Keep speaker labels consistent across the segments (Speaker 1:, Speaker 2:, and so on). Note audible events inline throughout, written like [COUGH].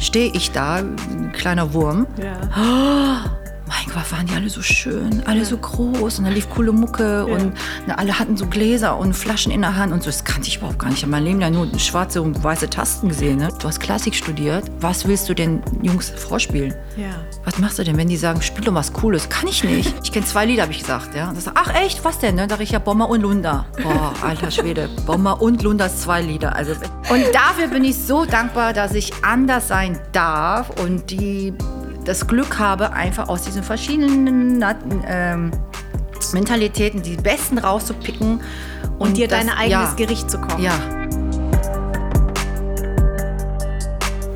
Speaker 1: Stehe ich da, ein kleiner Wurm.
Speaker 2: Ja.
Speaker 1: Mein Gott, waren die alle so schön, alle so groß und da lief coole Mucke
Speaker 2: Ja.
Speaker 1: und na, alle hatten so Gläser und Flaschen in der Hand und so. Das kannte ich überhaupt gar nicht. Ich habe mein Leben lang nur schwarze und weiße Tasten gesehen. Ne? Du hast Klassik studiert. Was willst du den Jungs vorspielen?
Speaker 2: Ja.
Speaker 1: Was machst du denn, wenn die sagen, spiel doch was Cooles? Kann ich nicht. Ich kenne zwei Lieder, habe ich gesagt. Ja? Das, ach echt, was denn? Ne? Da sag ich ja Bomber und Lunda. Boah, alter Schwede. Bomber und Lundas zwei Lieder. Also, und dafür bin ich so dankbar, dass ich anders sein darf und die das Glück habe, einfach aus diesen verschiedenen ähm, Mentalitäten die besten rauszupicken.
Speaker 2: Und, dir
Speaker 1: das-
Speaker 2: dein eigenes
Speaker 1: ja,
Speaker 2: Gericht zu kochen.
Speaker 1: Ja,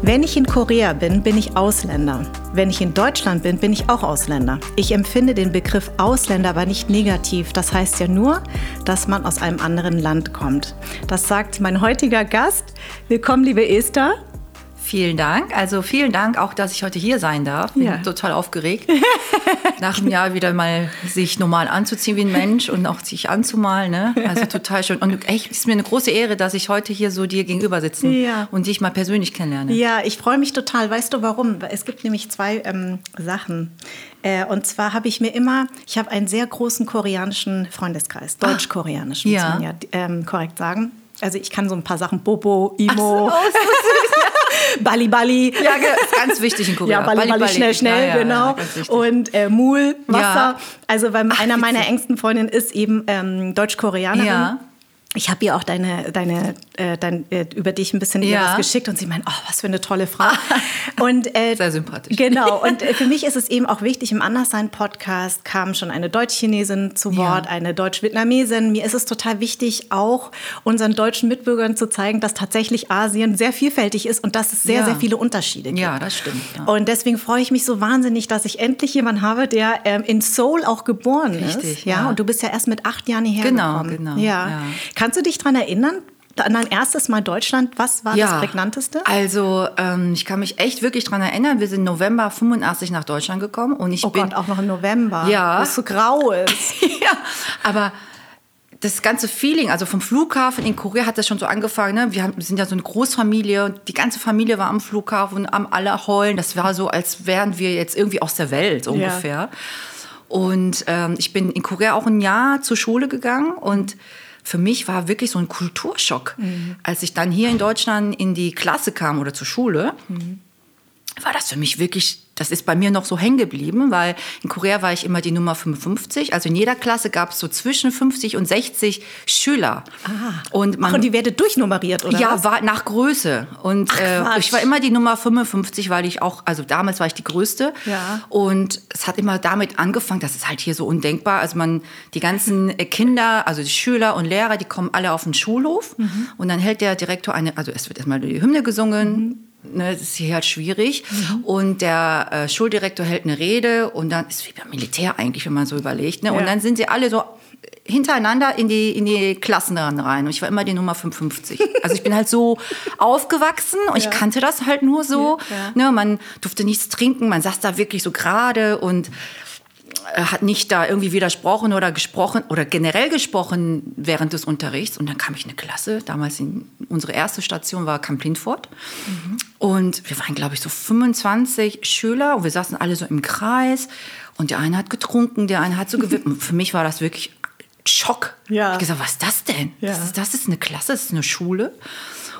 Speaker 2: Wenn ich in Korea bin, bin ich Ausländer. Wenn ich in Deutschland bin, bin ich auch Ausländer. Ich empfinde den Begriff Ausländer aber nicht negativ. Das heißt ja nur, dass man aus einem anderen Land kommt. Das sagt mein heutiger Gast. Willkommen, liebe Esther.
Speaker 1: Vielen Dank. Also vielen Dank auch, dass ich heute hier sein darf. Bin
Speaker 2: Ja.
Speaker 1: total aufgeregt. [LAUGHS] Nach einem Jahr wieder mal sich normal anzuziehen wie ein Mensch und auch sich anzumalen. Ne? Also total schön. Und echt, es ist mir eine große Ehre, dass ich heute hier so dir gegenüber sitzen
Speaker 2: Ja.
Speaker 1: und dich mal persönlich kennenlerne.
Speaker 2: Ja, ich freue mich total. Weißt du warum? Es gibt nämlich zwei ähm, Sachen. Äh, und zwar habe ich mir immer, ich habe einen sehr großen koreanischen Freundeskreis, deutsch-koreanischen,
Speaker 1: Ja.
Speaker 2: muss man ja ähm, korrekt sagen. Also ich kann so ein paar Sachen, Bobo, Imo,
Speaker 1: Oh, [LAUGHS]
Speaker 2: Bali Bali.
Speaker 1: Ja, ganz wichtig in Korea.
Speaker 2: Ja, Bali, Bali, schnell, schnell,
Speaker 1: Ja, ja, ja,
Speaker 2: genau. und äh, Mul, Wasser.
Speaker 1: Ja.
Speaker 2: Also, weil einer meiner engsten Freundinnen ist eben ähm, Deutsch-Koreanerin.
Speaker 1: Ja.
Speaker 2: Ich habe ihr auch deine, deine, äh, dein, äh, über dich ein bisschen
Speaker 1: Ja.
Speaker 2: was geschickt und sie meint, oh, was für eine tolle Frau. [LAUGHS] und, äh,
Speaker 1: Sehr sympathisch.
Speaker 2: Genau. [LAUGHS] Und äh, für mich ist es eben auch wichtig, im Anderssein-Podcast kam schon eine Deutsch-Chinesin zu
Speaker 1: Ja.
Speaker 2: Wort, eine Deutsch-Vietnamesin. Mir ist es total wichtig, auch unseren deutschen Mitbürgern zu zeigen, dass tatsächlich Asien sehr vielfältig ist und dass es sehr,
Speaker 1: Ja.
Speaker 2: sehr viele Unterschiede gibt.
Speaker 1: Ja, das stimmt. Ja.
Speaker 2: Und deswegen freue ich mich so wahnsinnig, dass ich endlich jemanden habe, der ähm, in Seoul auch geboren ist.
Speaker 1: Richtig,
Speaker 2: Ja?
Speaker 1: ja.
Speaker 2: Und du bist ja erst mit acht Jahren hierher
Speaker 1: Genau,
Speaker 2: gekommen.
Speaker 1: genau,
Speaker 2: Ja.
Speaker 1: ja.
Speaker 2: Kannst du dich daran erinnern? An dein erstes Mal Deutschland, was war das prägnanteste?
Speaker 1: Also, ähm, ich kann mich echt wirklich dran erinnern. Wir sind November 85 nach Deutschland gekommen und ich
Speaker 2: Oh
Speaker 1: bin
Speaker 2: Gott, auch noch im November.
Speaker 1: Ja.
Speaker 2: Wo es so grau ist. [LAUGHS]
Speaker 1: ja, aber das ganze Feeling, also vom Flughafen in Korea hat das schon so angefangen. Ne? Wir, haben, sind ja so eine Großfamilie und die ganze Familie war am Flughafen, am alle heulen. Das war so, als wären wir jetzt irgendwie aus der Welt so
Speaker 2: Ja.
Speaker 1: ungefähr. Und ähm, ich bin in Korea auch ein Jahr zur Schule gegangen und für mich war wirklich so ein Kulturschock, als ich dann hier in Deutschland in die Klasse kam oder zur Schule war das für mich wirklich, das ist bei mir noch so hängen geblieben, weil in Korea war ich immer die Nummer 55. Also in jeder Klasse gab es so zwischen 50 und 60 Schüler. Und man
Speaker 2: Ach, und die werde durchnummeriert, oder?
Speaker 1: ja,
Speaker 2: was?
Speaker 1: war nach Größe. Und
Speaker 2: Ach,
Speaker 1: äh, ich war immer die Nummer 55, weil ich auch, also damals war ich die Größte.
Speaker 2: Ja.
Speaker 1: Und es hat immer damit angefangen, das ist halt hier so undenkbar. Also man, die ganzen äh, Kinder, also die Schüler und Lehrer, die kommen alle auf den Schulhof.
Speaker 2: Mhm.
Speaker 1: Und dann hält der Direktor eine, also es wird erstmal die Hymne gesungen.
Speaker 2: Mhm.
Speaker 1: Ne, das ist hier halt schwierig. Und der äh, Schuldirektor hält eine Rede und dann ist wie beim Militär eigentlich, wenn man so überlegt. Ne?
Speaker 2: Ja.
Speaker 1: Und dann sind sie alle so hintereinander in die, in die Klassen rein. Und ich war immer die Nummer 55. [LAUGHS] Also ich bin halt so aufgewachsen und ich kannte das halt nur so.
Speaker 2: Ja.
Speaker 1: Ne, man durfte nichts trinken, man saß da wirklich so gerade und hat nicht da irgendwie widersprochen oder gesprochen oder generell gesprochen während des Unterrichts. Und dann kam ich in eine Klasse, damals in, unsere erste Station war Camp Lindfort. Und wir waren, glaube ich, so 25 Schüler und wir saßen alle so im Kreis. Und der eine hat getrunken, der eine hat so gewippt. Und für mich war das wirklich Schock.
Speaker 2: Ja.
Speaker 1: Ich gesagt, was ist das denn?
Speaker 2: Ja.
Speaker 1: Das, ist, das ist eine Klasse, das ist eine Schule.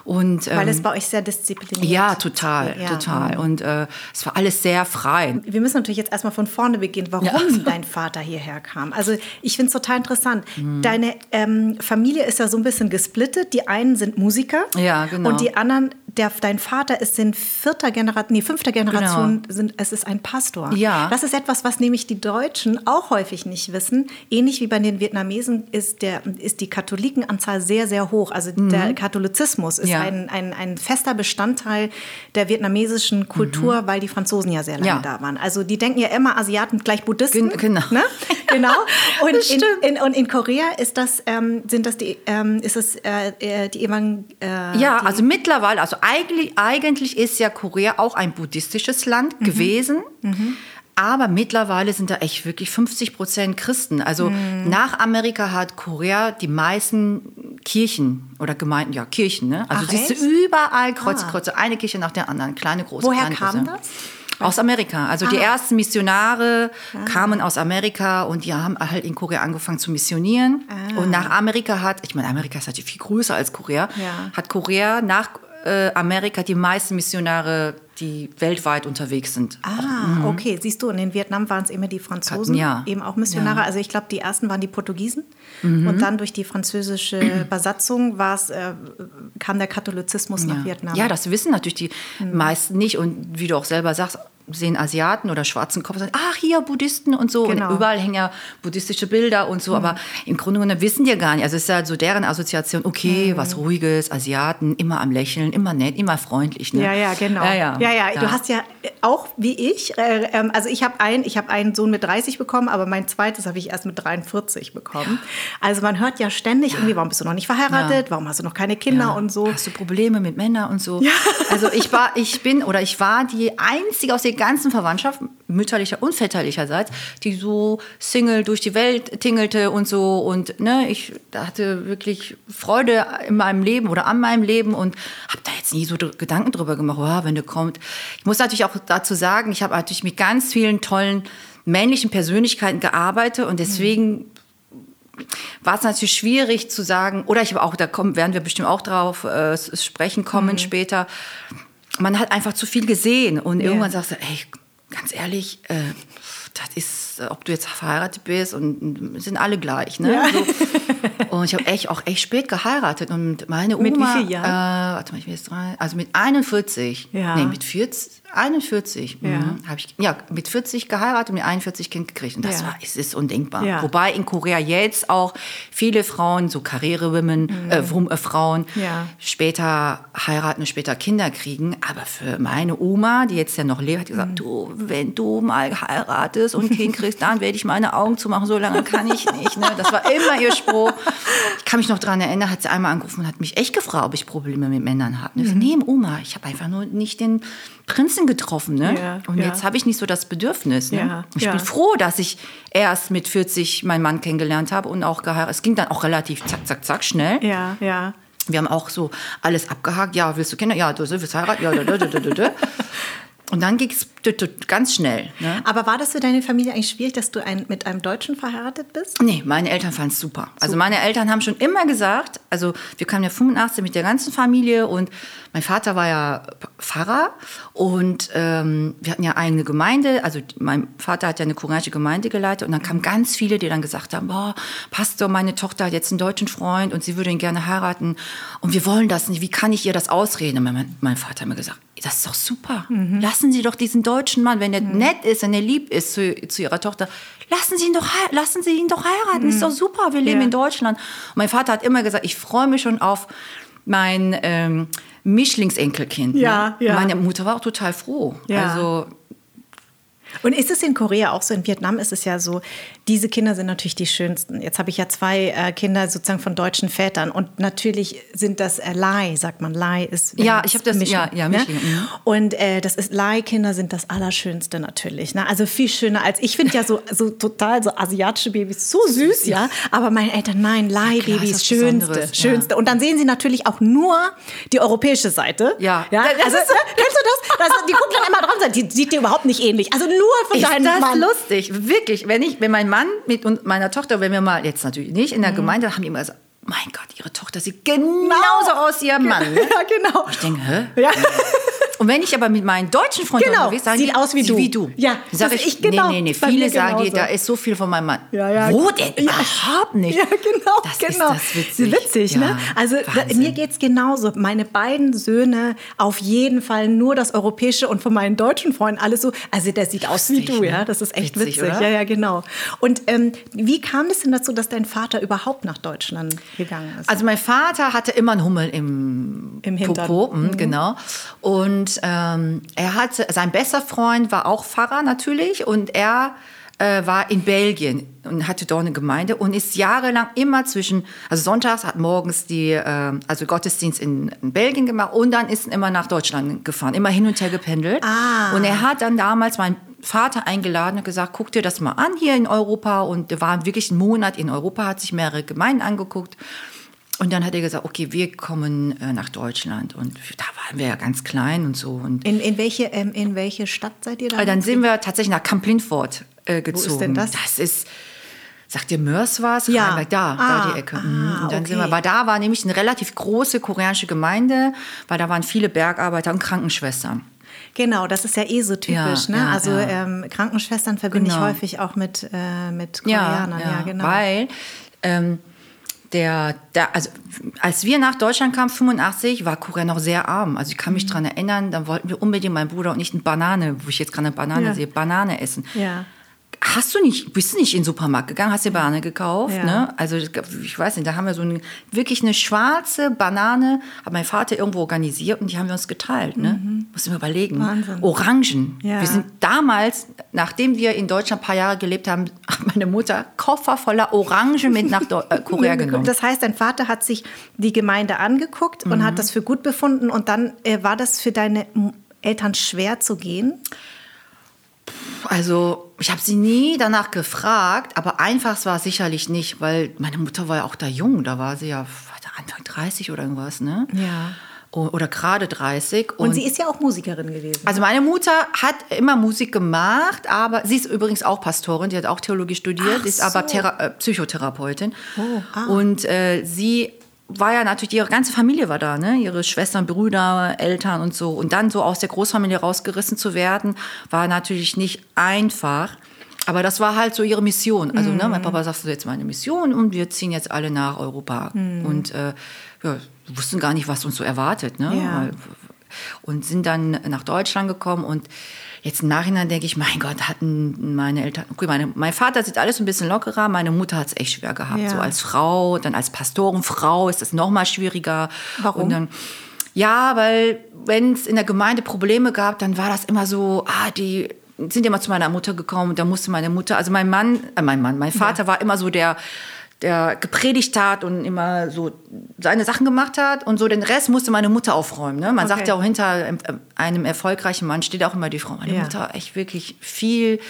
Speaker 1: Und,
Speaker 2: Weil
Speaker 1: ähm,
Speaker 2: es bei euch sehr diszipliniert
Speaker 1: ja, total,
Speaker 2: Ja.
Speaker 1: total. Und äh, es war alles sehr frei.
Speaker 2: Wir müssen natürlich jetzt erstmal von vorne beginnen, warum
Speaker 1: Ja. [LAUGHS]
Speaker 2: dein Vater hierher kam. Also ich finde es total interessant.
Speaker 1: Mhm.
Speaker 2: Deine ähm, Familie ist ja so ein bisschen gesplittet. Die einen sind Musiker
Speaker 1: Ja, genau.
Speaker 2: und die anderen der, dein Vater ist in vierter Generation, nee, fünfter Generation, sind, es ist ein Pastor.
Speaker 1: Genau. Ja.
Speaker 2: Das ist etwas, was nämlich die Deutschen auch häufig nicht wissen. Ähnlich wie bei den Vietnamesen ist, der, ist die Katholikenanzahl sehr, sehr hoch. Also der Katholizismus ist
Speaker 1: Mhm. Ja.
Speaker 2: ein, ein, ein fester Bestandteil der vietnamesischen Kultur, weil die Franzosen ja sehr lange
Speaker 1: Mhm. Ja.
Speaker 2: da waren. Also die denken ja immer Asiaten gleich Buddhisten.
Speaker 1: Gen- genau.
Speaker 2: Ne? [LAUGHS] Genau. Und
Speaker 1: Das
Speaker 2: in, in, und in Korea ist das, ähm, sind das die, ähm, ist es äh, äh, die Evangel äh,
Speaker 1: Ja,
Speaker 2: die,
Speaker 1: also mittlerweile, also eigentlich, eigentlich ist ja Korea auch ein buddhistisches Land
Speaker 2: Mhm.
Speaker 1: gewesen. Aber mittlerweile sind da echt wirklich 50 Prozent Christen. Also
Speaker 2: Mhm.
Speaker 1: nach Amerika hat Korea die meisten Kirchen oder Gemeinden, ja, Kirchen. Ne? Also
Speaker 2: Ach,
Speaker 1: siehst du überall Kreuz,
Speaker 2: Ah.
Speaker 1: Kreuze, eine Kirche nach der anderen, kleine, große,
Speaker 2: Woher
Speaker 1: kleine,
Speaker 2: kam
Speaker 1: große.
Speaker 2: das?
Speaker 1: Aus Amerika. Also die
Speaker 2: Ah.
Speaker 1: ersten Missionare kamen aus Amerika und die haben halt in Korea angefangen zu missionieren. Und nach Amerika hat, ich meine, Amerika ist natürlich viel größer als Korea,
Speaker 2: Ja.
Speaker 1: hat Korea nach äh, Amerika die meisten Missionare, die weltweit unterwegs sind.
Speaker 2: Ah, okay. Siehst du, und in Vietnam waren es immer die Franzosen,
Speaker 1: Mhm. Ja.
Speaker 2: eben auch Missionare.
Speaker 1: Ja. Mhm.
Speaker 2: Also ich glaube, die ersten waren die Portugiesen. Und dann durch die französische [CLEARS THROAT] Besatzung war's, äh, kam der Katholizismus nach Vietnam.
Speaker 1: Ja, das wissen natürlich die
Speaker 2: Mhm.
Speaker 1: meisten nicht. Und wie du auch selber sagst, sehen Asiaten oder schwarzen Kopf und sagen, ach, hier Buddhisten und so.
Speaker 2: Genau.
Speaker 1: Und überall hängen ja buddhistische Bilder und so. Aber im Grunde genommen wissen die gar nicht. Also es ist ja so deren Assoziation, okay,
Speaker 2: Mhm.
Speaker 1: was Ruhiges, Asiaten, immer am Lächeln, immer nett, immer freundlich. Ne?
Speaker 2: Ja, ja, genau.
Speaker 1: Ja, ja.
Speaker 2: ja, ja. Du hast ja auch wie ich, äh, ähm, also ich habe einen, ich habe einen Sohn mit 30 bekommen, aber mein zweites habe ich erst mit 43 bekommen. Also man hört ja ständig irgendwie, warum bist du noch nicht verheiratet?
Speaker 1: Ja.
Speaker 2: Warum hast du noch keine Kinder
Speaker 1: Ja.
Speaker 2: und so?
Speaker 1: Hast du Probleme mit Männern und so? Also ich war, ich bin oder ich war die einzige aus der ganzen Verwandtschaft, mütterlicher und väterlicherseits, die so Single durch die Welt tingelte und so und ne, ich hatte wirklich Freude in meinem Leben oder an meinem Leben und habe da jetzt nie so Gedanken drüber gemacht, oh, wenn du kommt. Ich muss natürlich auch dazu sagen, ich habe natürlich mit ganz vielen tollen männlichen Persönlichkeiten gearbeitet und deswegen war es natürlich schwierig zu sagen, oder ich habe auch, da kommen, werden wir bestimmt auch drauf äh, sprechen kommen später. Man hat einfach zu viel gesehen und irgendwann sagst du, ey, ganz ehrlich, äh, das ist, äh, ob du jetzt verheiratet bist und, sind alle gleich, ne? So. Und ich habe echt auch echt spät geheiratet und meine Oma,
Speaker 2: Mit wie viel
Speaker 1: Äh,
Speaker 2: Jahren?
Speaker 1: warte mal, ich bin jetzt drei, also mit 41,
Speaker 2: Ja.
Speaker 1: nee, mit 40, 41,
Speaker 2: Ja.
Speaker 1: mhm, habe ich, ja, mit 40 geheiratet und mit 41 Kind gekriegt und das
Speaker 2: Ja.
Speaker 1: war, es ist undenkbar.
Speaker 2: Ja.
Speaker 1: Wobei in Korea jetzt auch viele Frauen, so Karrierewomen, äh, Wum- äh, Frauen,
Speaker 2: Mhm. Ja.
Speaker 1: später heiraten und später Kinder kriegen. Aber für meine Oma, die jetzt ja noch lebt, hat gesagt,
Speaker 2: Mhm.
Speaker 1: du, wenn du mal heiratest und ein Kind kriegst, dann werde ich meine Augen zumachen, so lange kann ich nicht. Ne? Das war immer ihr Spruch. Ich kann mich noch daran erinnern, hat sie einmal angerufen und hat mich echt gefragt, ob ich Probleme mit Männern habe.
Speaker 2: Mhm.
Speaker 1: Nee, Oma, ich habe einfach nur nicht den Prinzen getroffen. Ne?
Speaker 2: Ja,
Speaker 1: und
Speaker 2: ja.
Speaker 1: jetzt habe ich nicht so das Bedürfnis. Ne?
Speaker 2: Ja,
Speaker 1: ich bin froh, dass ich erst mit 40 meinen Mann kennengelernt habe und auch geheiratet. Es ging dann auch relativ zack, zack, zack schnell.
Speaker 2: Ja, ja.
Speaker 1: Wir haben auch so alles abgehakt. Ja, willst du Kinder? Ja, du willst heiraten? Ja, da, da, da, da, da. Und dann ging es ganz schnell. Ne?
Speaker 2: Aber war das für deine Familie eigentlich schwierig, dass du ein, mit einem Deutschen verheiratet bist?
Speaker 1: Nee, meine Eltern fanden es super. Also meine Eltern haben schon immer gesagt, also wir kamen ja 85 mit der ganzen Familie und mein Vater war ja Pfarrer und ähm, wir hatten ja eine Gemeinde, also mein Vater hat ja eine koreanische Gemeinde geleitet und dann kamen ganz viele, die dann gesagt haben, boah, Pastor, meine Tochter hat jetzt einen deutschen Freund und sie würde ihn gerne heiraten und wir wollen das nicht, wie kann ich ihr das ausreden? Und mein, mein Vater hat mir gesagt, das ist doch super. Lassen Sie doch diesen deutschen Mann, wenn er nett ist, wenn er lieb ist zu, zu Ihrer Tochter, lassen Sie ihn doch, lassen Sie ihn doch heiraten. Ist doch super. Wir leben
Speaker 2: Ja.
Speaker 1: in Deutschland. Und mein Vater hat immer gesagt, ich freue mich schon auf mein ähm, Mischlingsenkelkind.
Speaker 2: Ja,
Speaker 1: ne?
Speaker 2: ja.
Speaker 1: Meine Mutter war auch total froh.
Speaker 2: Ja.
Speaker 1: Also
Speaker 2: Und ist es in Korea auch so? In Vietnam ist es ja so, diese Kinder sind natürlich die schönsten. Jetzt habe ich ja zwei äh, Kinder sozusagen von deutschen Vätern und natürlich sind das äh, Lai, sagt man. Lai ist
Speaker 1: Ja, ich
Speaker 2: es
Speaker 1: hab das-
Speaker 2: Mischen,
Speaker 1: ja, ja,
Speaker 2: ne?
Speaker 1: Mischling, mhm.
Speaker 2: Und äh, das ist Lai-Kinder sind das Allerschönste natürlich. Ne? Also viel schöner als ich finde ja so, [LAUGHS] so total so asiatische Babys so süß, ja. Aber meine Eltern, nein, Lai-Babys, schönste,
Speaker 1: Besonderes, ja.
Speaker 2: schönste. Und dann sehen sie natürlich auch nur die europäische Seite.
Speaker 1: Ja.
Speaker 2: ja? Also,
Speaker 1: so-
Speaker 2: kennst du das? das? Die gucken dann immer dran, die sieht dir überhaupt nicht ähnlich. Also nur von
Speaker 1: ist
Speaker 2: deinem
Speaker 1: das
Speaker 2: Mann.
Speaker 1: lustig. Wirklich. Wenn, ich, wenn mein Mann mit und meiner Tochter, wenn wir mal, jetzt natürlich nicht, in der
Speaker 2: Mhm.
Speaker 1: Gemeinde, haben die immer gesagt, mein Gott, ihre Tochter sieht genauso aus wie ihr Mann. Ne? [LAUGHS]
Speaker 2: Ja, genau.
Speaker 1: Ich denke, hä?
Speaker 2: Ja.
Speaker 1: Und wenn ich aber mit meinen deutschen Freunden
Speaker 2: Genau,
Speaker 1: unterwegs sagen
Speaker 2: sieht
Speaker 1: die,
Speaker 2: aus wie du.
Speaker 1: wie du.
Speaker 2: Ja,
Speaker 1: sag
Speaker 2: das
Speaker 1: ich,
Speaker 2: ich genau,
Speaker 1: nee, nee, nee. Viele sagen dir, da ist so viel von meinem Mann.
Speaker 2: Ja, ja.
Speaker 1: Wo denn?
Speaker 2: Ja.
Speaker 1: Überhaupt nicht.
Speaker 2: Ja, genau.
Speaker 1: Das
Speaker 2: genau.
Speaker 1: ist das witzig.
Speaker 2: Witzig, ne?
Speaker 1: Ja,
Speaker 2: Also da, mir geht es genauso. Meine beiden Söhne auf jeden Fall nur das Europäische und von meinen deutschen Freunden alles so. Also der sieht aus wie
Speaker 1: Lustig,
Speaker 2: du,
Speaker 1: ne?
Speaker 2: ja. Das ist echt
Speaker 1: Witzig,
Speaker 2: witzig. Ja, ja, genau. Und ähm, wie kam es denn dazu, dass dein Vater überhaupt nach Deutschland gegangen ist?
Speaker 1: Also mein Vater hatte immer einen Hummel im,
Speaker 2: Im Hintern.
Speaker 1: Popo, mhm. genau. Und ähm, er hatte, sein bester Freund war auch Pfarrer natürlich und er äh, war in Belgien und hatte dort eine Gemeinde und ist jahrelang immer zwischen, also sonntags hat morgens die, äh, also Gottesdienst in, in Belgien gemacht und dann ist er immer nach Deutschland gefahren, immer hin und her gependelt.
Speaker 2: Ah.
Speaker 1: Und er hat dann damals meinen Vater eingeladen und gesagt, guck dir das mal an hier in Europa und er war wirklich einen Monat in Europa, hat sich mehrere Gemeinden angeguckt. Und dann hat er gesagt, okay, wir kommen äh, nach Deutschland. Und da waren wir ja ganz klein und so. Und
Speaker 2: in, in, welche, ähm, in welche Stadt seid ihr da?
Speaker 1: äh, dann sind wir tatsächlich nach Camp Lindford äh, gezogen.
Speaker 2: ist denn das?
Speaker 1: Das ist, sagt ihr Mörs was?
Speaker 2: Ja.
Speaker 1: Rheinberg, Da,
Speaker 2: Ah,
Speaker 1: da die Ecke.
Speaker 2: ah,
Speaker 1: Mhm. und dann sind wir,
Speaker 2: okay.
Speaker 1: weil da war nämlich eine relativ große koreanische Gemeinde, weil da waren viele Bergarbeiter und Krankenschwestern.
Speaker 2: Genau, das ist ja eh so typisch.
Speaker 1: Ja,
Speaker 2: ne?
Speaker 1: ja,
Speaker 2: also
Speaker 1: ja.
Speaker 2: Ähm, Krankenschwestern verbinde
Speaker 1: Genau.
Speaker 2: ich häufig auch mit, äh, mit Koreanern. Ja, genau.
Speaker 1: Weil ähm, der, der, also als wir nach Deutschland kamen, 85, war Korea noch sehr arm. Also ich kann
Speaker 2: Mhm.
Speaker 1: mich daran erinnern, dann wollten wir unbedingt, mein Bruder und ich, eine Banane, wo ich jetzt gerade eine Banane
Speaker 2: Ja.
Speaker 1: sehe, Banane essen.
Speaker 2: Ja.
Speaker 1: Hast du nicht, bist du nicht in den Supermarkt gegangen, hast dir Banane gekauft,
Speaker 2: Ja.
Speaker 1: ne? Also ich weiß nicht, da haben wir so eine, wirklich eine schwarze Banane, hat mein Vater irgendwo organisiert und die haben wir uns geteilt, ne? Muss ich mir überlegen.
Speaker 2: Mhm. Wahnsinn.
Speaker 1: Orangen.
Speaker 2: Ja.
Speaker 1: Wir sind damals, nachdem wir in Deutschland ein paar Jahre gelebt haben, [LAUGHS] hat meine Mutter Koffer voller Orangen mit nach äh, Korea [LAUGHS] genommen.
Speaker 2: Das heißt, dein Vater hat sich die Gemeinde angeguckt und
Speaker 1: Mhm.
Speaker 2: hat das für gut befunden und dann äh, war das für deine Eltern schwer zu gehen?
Speaker 1: Also, ich habe sie nie danach gefragt, aber einfach war es sicherlich nicht, weil meine Mutter war ja auch da jung, da war sie ja Anfang 30 oder irgendwas, ne?
Speaker 2: Ja.
Speaker 1: Oder gerade 30.
Speaker 2: Und, sie ist ja auch Musikerin gewesen.
Speaker 1: also meine Mutter hat immer Musik gemacht, aber sie ist übrigens auch Pastorin, die hat auch Theologie studiert,
Speaker 2: Ach
Speaker 1: ist aber
Speaker 2: so.
Speaker 1: Thera äh, Psychotherapeutin.
Speaker 2: Oh, ah.
Speaker 1: Und äh, sie war ja natürlich, ihre ganze Familie war da, ne? ihre Schwestern, Brüder, Eltern und so. Und dann so aus der Großfamilie rausgerissen zu werden, war natürlich nicht einfach. Aber das war halt so ihre Mission. Also ne, mein Papa sagt so jetzt meine Mission und wir ziehen jetzt alle nach Europa. Und äh, ja, wir wussten gar nicht, was uns so erwartet. Ne?
Speaker 2: Ja.
Speaker 1: Und sind dann nach Deutschland gekommen und jetzt im Nachhinein denke ich, mein Gott, hatten meine Eltern, okay, meine, mein Vater sieht alles ein bisschen lockerer, meine Mutter hat es echt schwer gehabt,
Speaker 2: Ja.
Speaker 1: so als Frau, dann als Pastorenfrau ist es noch mal schwieriger.
Speaker 2: Warum?
Speaker 1: Dann, ja, weil wenn es in der Gemeinde Probleme gab, dann war das immer so, ah, die sind immer zu meiner Mutter gekommen und da musste meine Mutter, also mein Mann, äh, mein Mann, mein Vater war immer so der, der gepredigt hat und immer so seine Sachen gemacht hat und so den Rest musste meine Mutter aufräumen. Ne? Man
Speaker 2: Okay.
Speaker 1: sagt ja auch hinter ähm, einem erfolgreichen Mann steht auch immer die Frau. Meine
Speaker 2: Ja.
Speaker 1: Mutter hat echt wirklich viel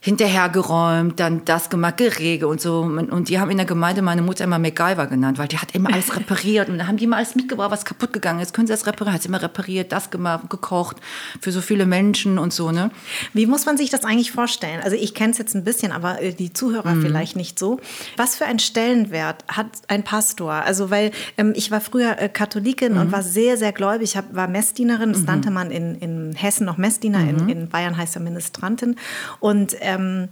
Speaker 1: hinterhergeräumt, dann das gemacht, Gerege und so. Und die haben in der Gemeinde meine Mutter immer MacGyver genannt, weil die hat immer alles [LAUGHS] repariert. Und dann haben die immer alles mitgebracht, was kaputt gegangen ist. Können sie das reparieren? Hat sie immer repariert, das gemacht, gekocht für so viele Menschen und so, ne?
Speaker 2: Wie muss man sich das eigentlich vorstellen? Also ich kenne es jetzt ein bisschen, aber äh, die Zuhörer
Speaker 1: Mhm.
Speaker 2: vielleicht nicht so. Was für einen Stellenwert hat ein Pastor? Also weil ähm, ich war früher äh, Katholikin
Speaker 1: Mhm.
Speaker 2: und war sehr, sehr gläubig, hab, war Messdienerin, das nannte man in, in Hessen noch Messdiener,
Speaker 1: Mhm.
Speaker 2: in, in Bayern heißt er Ministrantin. Und ähm,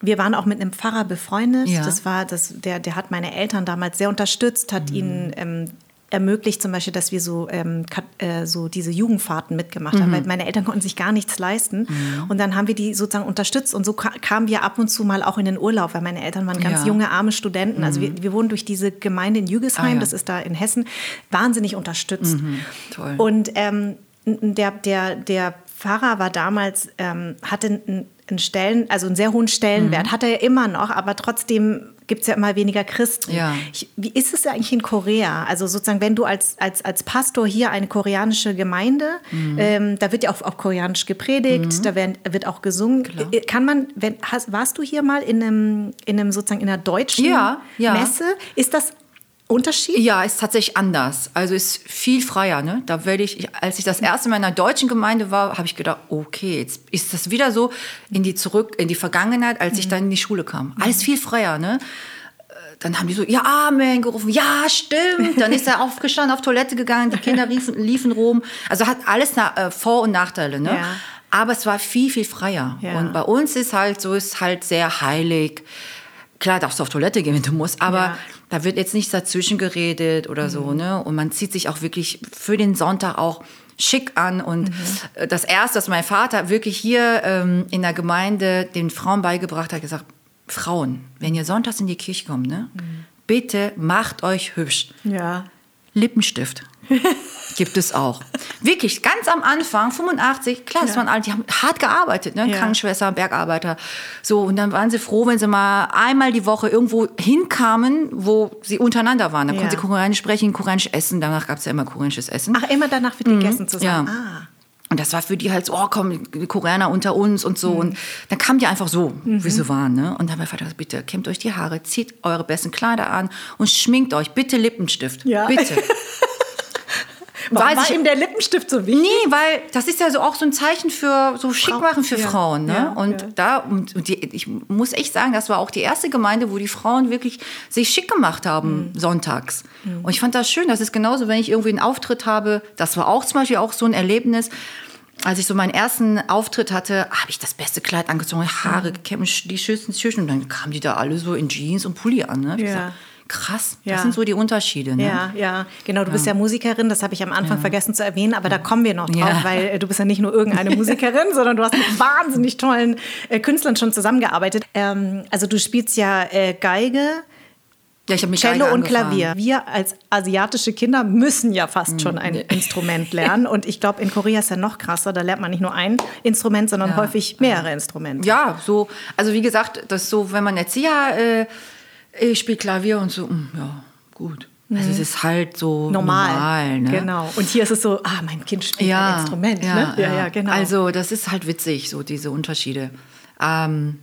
Speaker 2: wir waren auch mit einem Pfarrer befreundet.
Speaker 1: Ja.
Speaker 2: Das war, das, der, der hat meine Eltern damals sehr unterstützt, hat ihnen ähm, ermöglicht zum Beispiel, dass wir so, ähm, äh, so diese Jugendfahrten mitgemacht haben, weil meine Eltern konnten sich gar nichts leisten. Und dann haben wir die sozusagen unterstützt und so ka kamen wir ab und zu mal auch in den Urlaub, weil meine Eltern waren ganz
Speaker 1: Ja.
Speaker 2: junge, arme Studenten. Also wir, wir wurden durch diese Gemeinde in Jügesheim,
Speaker 1: Ah, ja.
Speaker 2: das ist da in Hessen, wahnsinnig unterstützt.
Speaker 1: Toll.
Speaker 2: Und ähm, der, der, der Pfarrer war damals, ähm, hatte einen, einen Stellen, also einen sehr hohen Stellenwert,
Speaker 1: Mhm.
Speaker 2: hat er ja immer noch, aber trotzdem gibt es ja immer weniger Christen.
Speaker 1: Ja.
Speaker 2: Ich, wie ist es eigentlich in Korea? Also sozusagen, wenn du als, als, als Pastor hier eine koreanische Gemeinde,
Speaker 1: Mhm.
Speaker 2: ähm, da wird ja auch auf Koreanisch gepredigt, da werden, wird auch gesungen. Äh, Kann man, wenn, hast, warst du hier mal in einem, in einem sozusagen in einer deutschen
Speaker 1: Ja, ja.
Speaker 2: Messe? Ist das Unterschied?
Speaker 1: Ja, ist tatsächlich anders. Also ist viel freier. Ne? Da werde ich, als ich das erste Mal in einer deutschen Gemeinde war, habe ich gedacht, okay, jetzt ist das wieder so in die zurück in die Vergangenheit, als ich dann in die Schule kam. Alles viel freier. Ne? Äh, dann haben die so, ja, Amen gerufen, ja, stimmt. Dann ist er [LAUGHS] aufgestanden, auf Toilette gegangen, die Kinder liefen, liefen rum. Also hat alles äh, Vor- und Nachteile, ne?
Speaker 2: Ja.
Speaker 1: Aber es war viel, viel freier.
Speaker 2: Ja.
Speaker 1: Und bei uns ist halt so, ist halt sehr heilig. Klar, darfst du auf Toilette gehen, wenn du musst, aber
Speaker 2: Ja.
Speaker 1: Da wird jetzt nichts dazwischen geredet oder so, ne? Und man zieht sich auch wirklich für den Sonntag auch schick an. Und äh, das Erste, was mein Vater wirklich hier ähm, in der Gemeinde den Frauen beigebracht hat, gesagt, Frauen, wenn ihr sonntags in die Kirche kommt, ne? Bitte macht euch hübsch.
Speaker 2: Ja.
Speaker 1: Lippenstift. [LAUGHS] Gibt es auch. Wirklich, ganz am Anfang, 85, klar, das
Speaker 2: Ja.
Speaker 1: waren alle, die haben hart gearbeitet, ne?
Speaker 2: Ja.
Speaker 1: Krankenschwester, Bergarbeiter. So, und dann waren sie froh, wenn sie mal einmal die Woche irgendwo hinkamen, wo sie untereinander waren. Da
Speaker 2: Ja.
Speaker 1: konnten sie koreanisch sprechen, koreanisch essen. Danach gab es ja immer koreanisches Essen.
Speaker 2: Ach, immer danach wird gegessen zusammen.
Speaker 1: Mhm. ja.
Speaker 2: Ah.
Speaker 1: Und das war für die halt so, oh komm, die Koreaner unter uns und
Speaker 2: Mhm.
Speaker 1: so. Und dann kamen die einfach so, wie sie waren. Ne? Und dann mein Vater gesagt, bitte kämmt euch die Haare, zieht eure besten Kleider an und schminkt euch. Bitte Lippenstift.
Speaker 2: Ja.
Speaker 1: Bitte. [LAUGHS]
Speaker 2: Warum
Speaker 1: Weiß
Speaker 2: war
Speaker 1: ich-
Speaker 2: ihm der Lippenstift so wichtig?
Speaker 1: Nee, weil das ist ja so auch so ein Zeichen für so schick machen für
Speaker 2: ja,
Speaker 1: Frauen. Ne?
Speaker 2: ja,
Speaker 1: und
Speaker 2: ja.
Speaker 1: da, und, die, ich muss echt sagen, das war auch die erste Gemeinde, wo die Frauen wirklich sich schick gemacht haben
Speaker 2: Mhm.
Speaker 1: sonntags. Und ich fand das schön. Das ist genauso, wenn ich irgendwie einen Auftritt habe. Das war auch zum Beispiel auch so ein Erlebnis. Als ich so meinen ersten Auftritt hatte, habe ich das beste Kleid angezogen, Haare gekämmt, die schönsten Schüchen. Und dann kamen die da alle so in Jeans und Pulli an. Ne?
Speaker 2: Ja.
Speaker 1: gesagt, krass,
Speaker 2: Ja.
Speaker 1: das sind so die Unterschiede. Ne?
Speaker 2: Ja, ja, genau. Du bist ja Musikerin, das habe ich am Anfang vergessen zu erwähnen, aber da kommen wir noch drauf,
Speaker 1: Ja.
Speaker 2: weil äh, du bist ja nicht nur irgendeine [LAUGHS] Musikerin, sondern du hast mit wahnsinnig tollen äh, Künstlern schon zusammengearbeitet. Ähm, also du spielst ja äh, Geige,
Speaker 1: Ja, ich habe mich
Speaker 2: Cello und. Klavier. Wir als asiatische Kinder müssen ja fast
Speaker 1: Hm,
Speaker 2: schon ein Instrument [LAUGHS] lernen. Und ich glaube, in Korea ist ja noch krasser. Da lernt man nicht nur ein Instrument, sondern
Speaker 1: Ja.
Speaker 2: häufig mehrere Instrumente.
Speaker 1: Ja, so, also wie gesagt, das ist so, wenn man jetzt, ja, äh, ich spiele Klavier und so, mm, ja, gut. Also es ist halt so
Speaker 2: Normal.
Speaker 1: normal ne?
Speaker 2: Genau. Und hier ist es so, ah, mein Kind spielt
Speaker 1: Ja,
Speaker 2: ein Instrument.
Speaker 1: ja,
Speaker 2: ne? ja,
Speaker 1: ja.
Speaker 2: ja, genau.
Speaker 1: Also das ist halt witzig, so diese Unterschiede. Ähm,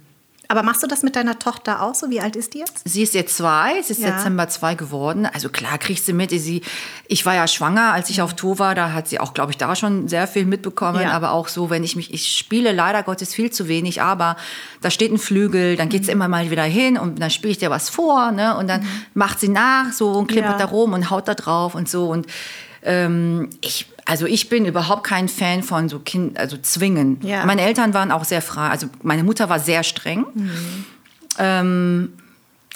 Speaker 2: Aber machst du das mit deiner Tochter auch so? Wie alt ist die jetzt?
Speaker 1: Sie ist jetzt zwei, sie ist
Speaker 2: Ja.
Speaker 1: Dezember zwei geworden. Also klar kriegst du mit. Sie, ich war ja schwanger, als ich auf Tour war, da hat sie auch, glaube ich, da schon sehr viel mitbekommen.
Speaker 2: Ja.
Speaker 1: Aber auch so, wenn ich mich, ich spiele leider Gottes viel zu wenig, aber da steht ein Flügel, dann
Speaker 2: Mhm.
Speaker 1: geht's immer mal wieder hin und dann spiele ich dir was vor, ne? Und dann macht sie nach so und klippert
Speaker 2: Mhm. Ja.
Speaker 1: da rum und haut da drauf und so. Und ähm, ich, also ich bin überhaupt kein Fan von so Kind, also zwingen.
Speaker 2: Ja.
Speaker 1: Meine Eltern waren auch sehr frei. Also meine Mutter war sehr streng. Ähm,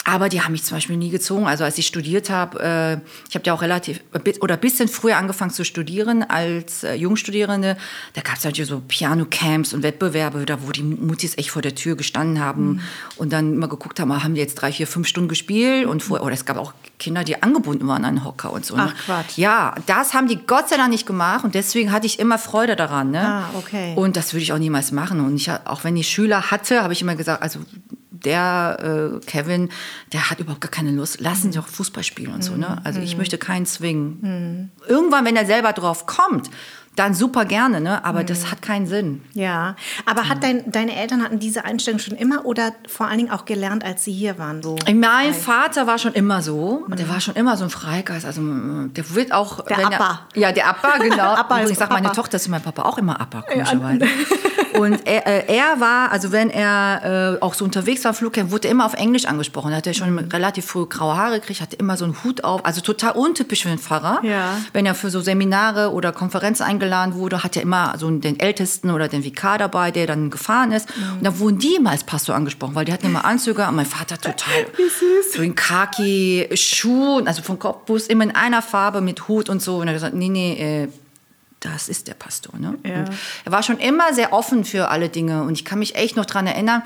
Speaker 1: aber die haben mich zum Beispiel nie gezogen. Also als ich studiert habe, äh, ich habe ja auch relativ oder ein bisschen früher angefangen zu studieren als äh, Jungstudierende. Da gab es natürlich so Piano-Camps und Wettbewerbe, da wo die Mutis echt vor der Tür gestanden haben
Speaker 2: Mhm.
Speaker 1: und dann immer geguckt haben, ah, haben die jetzt drei, vier, fünf Stunden gespielt und vorher, oder es gab auch Kinder, die angebunden waren an einen Hocker und so. ne?
Speaker 2: Ach, Quatsch.
Speaker 1: Ja, das haben die Gott sei Dank nicht gemacht und deswegen hatte ich immer Freude daran. Ne?
Speaker 2: Ah, okay.
Speaker 1: Und das würde ich auch niemals machen. Und ich, auch wenn ich Schüler hatte, habe ich immer gesagt, also der äh, Kevin, der hat überhaupt gar keine Lust. Lassen Sie doch Fußball spielen und so. Ne? Also ich möchte keinen zwingen. Irgendwann, wenn er selber drauf kommt, dann super gerne, ne? aber das hat keinen Sinn.
Speaker 2: Ja. Aber hat dein, deine Eltern hatten diese Einstellung schon immer oder vor allen Dingen auch gelernt, als sie hier waren? So?
Speaker 1: Mein Vater war schon immer so. Der war schon immer so ein Freigeist. Also der wird auch.
Speaker 2: Der Appa.
Speaker 1: Er, ja, der Appa, genau. [LAUGHS]
Speaker 2: Appa ist
Speaker 1: Übrigens sagt meine. Tochter zu meinem Papa auch immer Appa, komischerweise. Und er, äh, er war, also wenn er äh, auch so unterwegs war am Flughafen, wurde er immer auf Englisch angesprochen. Er hatte schon relativ früh graue Haare gekriegt, hatte immer so einen Hut auf. Also total untypisch für einen Pfarrer.
Speaker 2: Ja.
Speaker 1: Wenn er für so Seminare oder Konferenzen eingeladen wurde, hat er immer so den Ältesten oder den Vikar dabei, der dann gefahren ist. Und da wurden die immer als Pastor angesprochen, weil die hatten immer Anzüge. Und mein Vater total so in Khaki Schuhen, also von Kopfbus, immer in einer Farbe mit Hut und so. Und er hat gesagt, nee, nee, äh, das ist der Pastor. Ne?
Speaker 2: Ja.
Speaker 1: Er war schon immer sehr offen für alle Dinge. Und ich kann mich echt noch dran erinnern,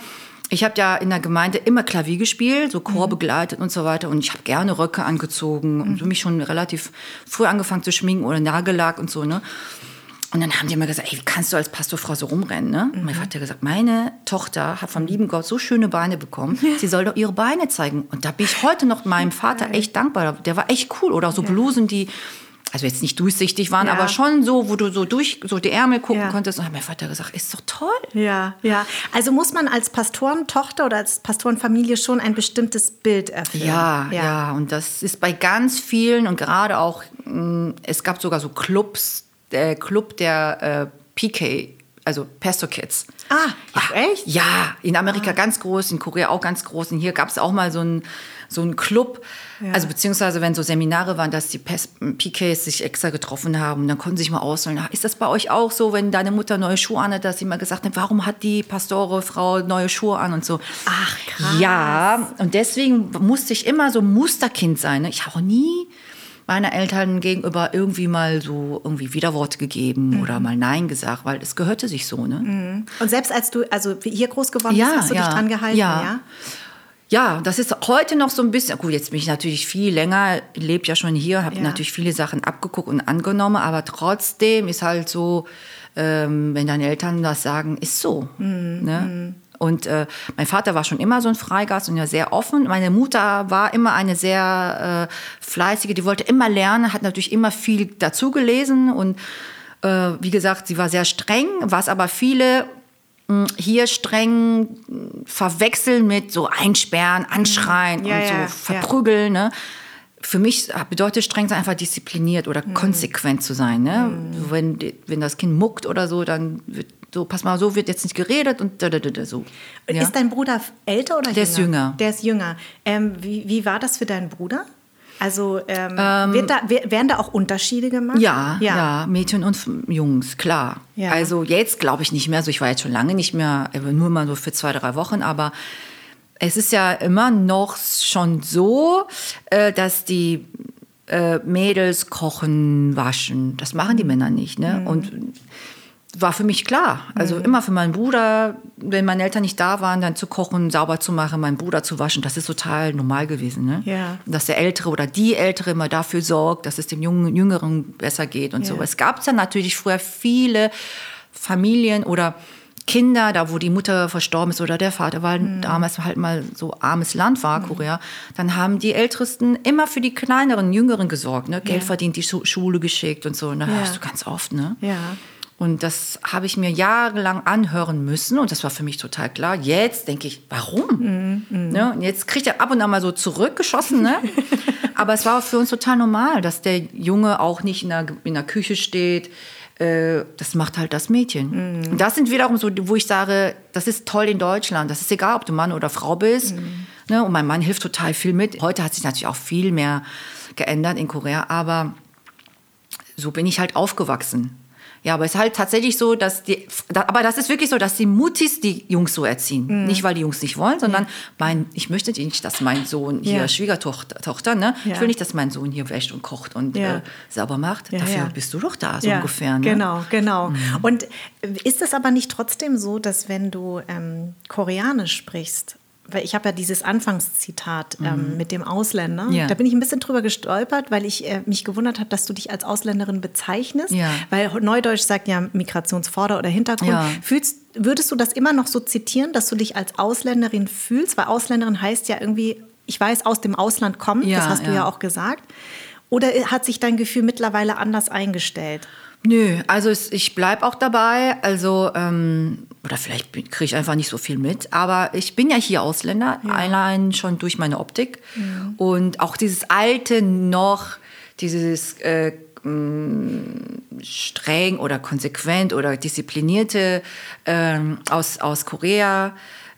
Speaker 1: ich habe ja in der Gemeinde immer Klavier gespielt, so Chor begleitet und so weiter. Und ich habe gerne Röcke angezogen und mich schon relativ früh angefangen zu schminken oder Nagellack und so. Ne? Und dann haben die immer gesagt, ey, wie kannst du als Pastorfrau so rumrennen? Ne? Und mein Vater hat gesagt, meine Tochter hat vom lieben Gott so schöne Beine bekommen, sie soll doch ihre Beine zeigen. Und da bin ich heute noch meinem Vater echt dankbar. Der war echt cool. Oder auch so Blusen, die also jetzt nicht durchsichtig waren,
Speaker 2: Ja.
Speaker 1: aber schon so, wo du so durch so die Ärmel gucken
Speaker 2: Ja.
Speaker 1: konntest. Und hat mein Vater gesagt, ist doch toll.
Speaker 2: Ja, ja. Also muss man als Pastorentochter oder als Pastorenfamilie schon ein bestimmtes Bild erfüllen.
Speaker 1: Ja, ja, Und das ist bei ganz vielen und gerade auch, mh, es gab sogar so Clubs, der Club der äh, PK. Also Pesto Kids.
Speaker 2: Ah, ach, echt?
Speaker 1: Ja, in Amerika ganz groß, in Korea auch ganz groß. Und hier gab es auch mal so einen so einen Club. Also beziehungsweise, wenn so Seminare waren, dass die Pes- PKs sich extra getroffen haben. Und dann konnten sie sich mal auswählen. "Ah, Ist das bei euch auch so, wenn deine Mutter neue Schuhe anhat, dass sie mal gesagt hat, warum hat die Pastore Frau neue Schuhe an und so.
Speaker 2: Ach, krass.
Speaker 1: Ja, und deswegen musste ich immer so Musterkind sein. Ne? Ich habe auch nie meiner Eltern gegenüber irgendwie mal so irgendwie Widerworte gegeben
Speaker 2: Mhm.
Speaker 1: oder mal Nein gesagt, weil es gehörte sich so. Ne?
Speaker 2: Und selbst als du also hier groß geworden
Speaker 1: Ja,
Speaker 2: bist, hast du
Speaker 1: ja,
Speaker 2: dich dran gehalten,
Speaker 1: ja.
Speaker 2: ja?
Speaker 1: Ja, das ist heute noch so ein bisschen, gut, jetzt bin ich natürlich viel länger, lebe ja schon hier, habe
Speaker 2: Ja.
Speaker 1: natürlich viele Sachen abgeguckt und angenommen, aber trotzdem ist halt so, ähm, wenn deine Eltern das sagen, ist so.
Speaker 2: Mhm,
Speaker 1: Ne? Und äh, mein Vater war schon immer so ein Freigast und ja sehr offen. Meine Mutter war immer eine sehr äh, fleißige, die wollte immer lernen, hat natürlich immer viel dazu gelesen und äh, wie gesagt, sie war sehr streng, was aber viele mh, hier streng mh, verwechseln mit so einsperren, anschreien
Speaker 2: Mhm. Ja,
Speaker 1: und
Speaker 2: ja,
Speaker 1: so
Speaker 2: ja.
Speaker 1: verprügeln. Ne? Für mich bedeutet streng sein einfach diszipliniert oder
Speaker 2: Mhm.
Speaker 1: konsequent zu sein. Ne? Wenn, die- wenn das Kind muckt oder so, dann wird so, pass mal, so wird jetzt nicht geredet und da, da, da, da, so. Ja?
Speaker 2: Ist dein Bruder älter oder jünger?
Speaker 1: Der ist jünger.
Speaker 2: Der ist jünger. Ähm, wie, wie war das für deinen Bruder? Also ähm, wird da, wer- werden da auch Unterschiede gemacht?
Speaker 1: Ja, ja, Mädchen und Jungs, klar.
Speaker 2: Ja.
Speaker 1: Also jetzt glaube ich nicht mehr so. Ich war jetzt schon lange nicht mehr, nur mal so für zwei, drei Wochen. Aber es ist ja immer noch schon so, äh, dass die äh, Mädels kochen, waschen. Das machen die Männer nicht. Ne?
Speaker 2: Mhm.
Speaker 1: Und war für mich klar. Also immer für meinen Bruder, wenn meine Eltern nicht da waren, dann zu kochen, sauber zu machen, meinen Bruder zu waschen. Das ist total normal gewesen. Ne?
Speaker 2: Ja.
Speaker 1: Dass der Ältere oder die Ältere immer dafür sorgt, dass es dem Jungen, Jüngeren besser geht und so.
Speaker 2: Ja.
Speaker 1: Es gab dann natürlich früher viele Familien oder Kinder, da wo die Mutter verstorben ist oder der Vater, weil
Speaker 2: Mhm.
Speaker 1: damals halt mal so armes Land war, Korea, dann haben die Ältesten immer für die kleineren, Jüngeren gesorgt, ne? Geld
Speaker 2: Ja.
Speaker 1: verdient, die Schu Schule geschickt und so. Und da
Speaker 2: Ja.
Speaker 1: hörst du ganz oft, ne?
Speaker 2: Ja.
Speaker 1: Und das habe ich mir jahrelang anhören müssen und das war für mich total klar. Jetzt denke ich, warum? Ne? Und jetzt kriegt er ab und an mal so zurückgeschossen. Ne? [LAUGHS] Aber es war für uns total normal, dass der Junge auch nicht in der, in der Küche steht. Äh, Das macht halt das Mädchen. Und das sind wiederum so, wo ich sage, das ist toll in Deutschland. Das ist egal, ob du Mann oder Frau bist. Ne? Und mein Mann hilft total viel mit. Heute hat sich natürlich auch viel mehr geändert in Korea, aber so bin ich halt aufgewachsen. Ja, aber es ist halt tatsächlich so, dass die, aber das ist wirklich so, dass die Muttis die Jungs so erziehen.
Speaker 2: Mhm.
Speaker 1: Nicht, weil die Jungs nicht wollen, sondern mein, ich möchte nicht, dass mein Sohn hier,
Speaker 2: Ja.
Speaker 1: Schwiegertochter, Tochter, ne?
Speaker 2: Ja.
Speaker 1: Ich will nicht, dass mein Sohn hier wäscht und kocht und
Speaker 2: Ja.
Speaker 1: äh, sauber macht. Dafür bist du doch da, so ungefähr. Ne?
Speaker 2: Genau, genau. Und äh, ist es aber nicht trotzdem so, dass wenn du ähm, Koreanisch sprichst, weil ich habe ja dieses Anfangszitat ähm, mit dem Ausländer,
Speaker 1: Mhm. Ja.
Speaker 2: da bin ich ein bisschen drüber gestolpert, weil ich äh, mich gewundert habe, dass du dich als Ausländerin bezeichnest,
Speaker 1: Ja.
Speaker 2: weil Neudeutsch sagt ja Migrationsvorder- oder Hintergrund.
Speaker 1: Ja.
Speaker 2: Fühlst, würdest du das immer noch so zitieren, dass du dich als Ausländerin fühlst? Weil Ausländerin heißt ja irgendwie, ich weiß, aus dem Ausland kommt,
Speaker 1: Ja,
Speaker 2: das hast du
Speaker 1: ja.
Speaker 2: ja auch gesagt. Oder hat sich dein Gefühl mittlerweile anders eingestellt?
Speaker 1: Nö, also es, ich bleibe auch dabei. Also, ähm, oder vielleicht kriege ich einfach nicht so viel mit. Aber ich bin ja hier Ausländer, allein schon durch meine Optik. Und auch dieses alte noch, dieses äh, mh, streng oder konsequent oder disziplinierte ähm, aus, aus Korea.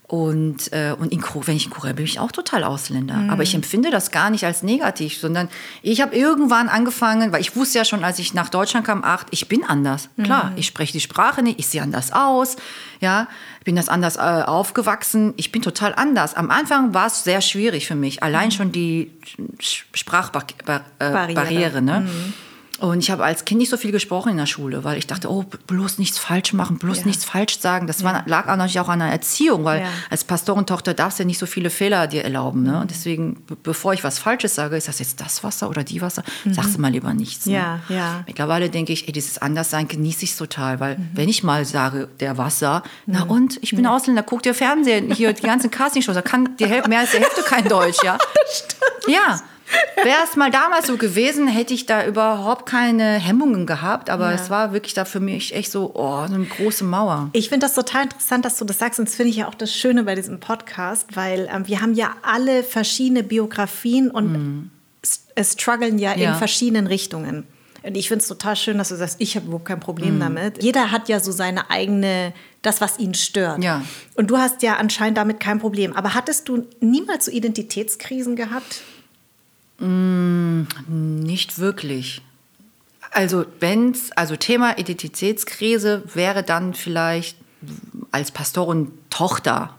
Speaker 1: Und, äh, und in, wenn ich in Korea bin, bin ich auch total Ausländer. Aber ich empfinde das gar nicht als negativ, sondern ich habe irgendwann angefangen, weil ich wusste ja schon, als ich nach Deutschland kam, ach, ich bin anders. Klar, ich spreche die Sprache nicht, ich sehe anders aus, ja, ich bin das anders äh, aufgewachsen, ich bin total anders. Am Anfang war es sehr schwierig für mich, allein schon die Sprachbarriere, äh,
Speaker 2: Barriere.
Speaker 1: Barriere, ne? Und ich habe als Kind nicht so viel gesprochen in der Schule, weil ich dachte, oh, bloß nichts falsch machen, bloß
Speaker 2: Ja.
Speaker 1: nichts falsch sagen. Das war, lag auch natürlich auch an der Erziehung, weil
Speaker 2: Ja.
Speaker 1: als Pastorentochter darfst du ja nicht so viele Fehler dir erlauben. Ne? Und deswegen, be- bevor ich was Falsches sage, ist das jetzt das Wasser oder die Wasser, sagst du mal lieber nichts. Ne?
Speaker 2: Ja, ja.
Speaker 1: Mittlerweile denke ich, ey, dieses Anderssein genieße ich total, weil
Speaker 2: Mhm.
Speaker 1: wenn ich mal sage, der Wasser, na und, ich bin Ausländer, guck dir Fernsehen, hier die ganzen Castingshows, da kann die Hälfte, mehr als die Hälfte kein Deutsch, ja? [LAUGHS] Ja. Wäre es mal damals so gewesen, hätte ich da überhaupt keine Hemmungen gehabt, aber
Speaker 2: Ja.
Speaker 1: es war wirklich da für mich echt so, oh, eine große Mauer.
Speaker 2: Ich finde das total interessant, dass du das sagst. Und das finde ich ja auch das Schöne bei diesem Podcast, weil ähm, wir haben ja alle verschiedene Biografien und äh, strugglen ja, in
Speaker 1: Mhm. Ja.
Speaker 2: verschiedenen Richtungen. Und ich finde es total schön, dass du sagst, ich habe überhaupt kein Problem damit. Jeder hat ja so seine eigene, das, was ihn stört.
Speaker 1: Ja.
Speaker 2: Und du hast ja anscheinend damit kein Problem. Aber hattest du niemals so Identitätskrisen gehabt?
Speaker 1: Nicht wirklich. Also wenn's, also Thema Identitätskrise wäre dann vielleicht als Pastorin Tochter.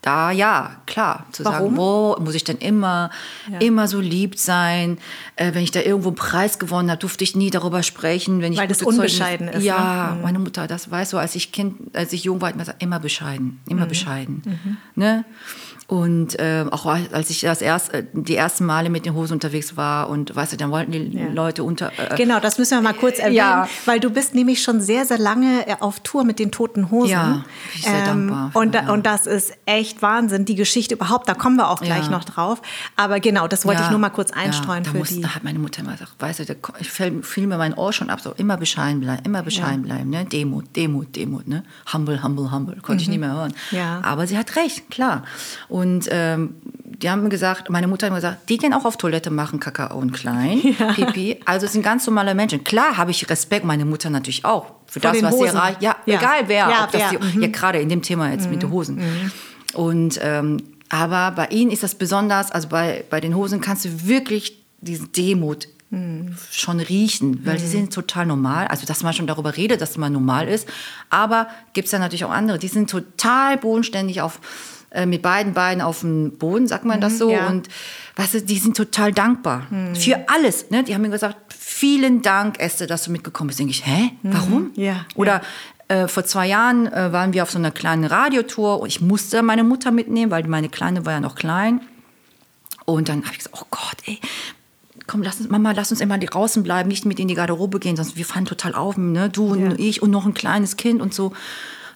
Speaker 1: Da ja, klar, zu
Speaker 2: Warum?
Speaker 1: sagen, wo muss ich denn immer, immer so lieb sein? Äh, wenn ich da irgendwo einen Preis gewonnen habe, durfte ich nie darüber sprechen. Wenn ich
Speaker 2: Weil das
Speaker 1: gute Zeugnis-
Speaker 2: unbescheiden ist,
Speaker 1: Ja,
Speaker 2: ne? Mhm.
Speaker 1: meine Mutter, das weiß so, als ich Kind, als ich jung war, immer immer bescheiden, immer
Speaker 2: Mhm.
Speaker 1: bescheiden. Ne? Und ähm, auch als ich das erst, äh, die ersten Male mit den Hosen unterwegs war und weißt du, dann wollten die
Speaker 2: Ja.
Speaker 1: Leute unter. Äh,
Speaker 2: Genau, das müssen wir mal kurz erwähnen,
Speaker 1: Ja.
Speaker 2: weil du bist nämlich schon sehr, sehr lange äh, auf Tour mit den Toten Hosen. Ähm,
Speaker 1: Ja, bin ich sehr dankbar für,
Speaker 2: Und,
Speaker 1: ja.
Speaker 2: und das ist echt Wahnsinn, die Geschichte überhaupt, da kommen wir auch gleich
Speaker 1: Ja.
Speaker 2: noch drauf. Aber genau, das wollte
Speaker 1: Ja,
Speaker 2: ich nur mal kurz einstreuen
Speaker 1: ja, da
Speaker 2: für
Speaker 1: muss,
Speaker 2: die.
Speaker 1: Da hat meine Mutter immer gesagt, weißt du, ich fiel, fiel mir mein Ohr schon ab, so immer bescheiden bleiben, immer bescheiden bleiben, ne? Demut, Demut, Demut, ne? Humble, humble, humble, konnte ich nicht mehr hören.
Speaker 2: Mhm. Ja.
Speaker 1: Aber sie hat recht, klar. Und ähm, die haben mir gesagt, meine Mutter hat mir gesagt, die gehen auch auf Toilette machen, Kakao und klein, [LAUGHS] Pipi. Also sind ganz normale Menschen. Klar habe ich Respekt, meine Mutter natürlich auch. Für
Speaker 2: Vor
Speaker 1: das, was sie erreicht. Ja,
Speaker 2: Ja.
Speaker 1: egal wer.
Speaker 2: Ja,
Speaker 1: ob das
Speaker 2: wer. Mhm.
Speaker 1: die, ja, gerade in dem Thema jetzt mit den Hosen. Und ähm, aber bei ihnen ist das besonders, also bei, bei den Hosen kannst du wirklich diese Demut schon riechen, weil sie sind total normal. Also, dass man schon darüber redet, dass man normal ist. Aber gibt es ja natürlich auch andere, die sind total bodenständig auf, äh, mit beiden Beinen auf dem Boden, sagt man das so.
Speaker 2: ja.
Speaker 1: Und weißt du, die sind total dankbar für alles. Ne? Die haben mir gesagt, vielen Dank, Esther, dass du mitgekommen bist. Denke ich, hä? Warum?
Speaker 2: Ja,
Speaker 1: Oder äh, vor zwei Jahren äh, waren wir auf so einer kleinen Radiotour und ich musste meine Mutter mitnehmen, weil meine Kleine war ja noch klein. Und dann habe ich gesagt, oh Gott, ey, komm, lass uns, Mama, lass uns immer draußen bleiben, nicht mit in die Garderobe gehen, sonst wir fallen total auf, ne? Du und
Speaker 2: Ja.
Speaker 1: ich und noch ein kleines Kind und so.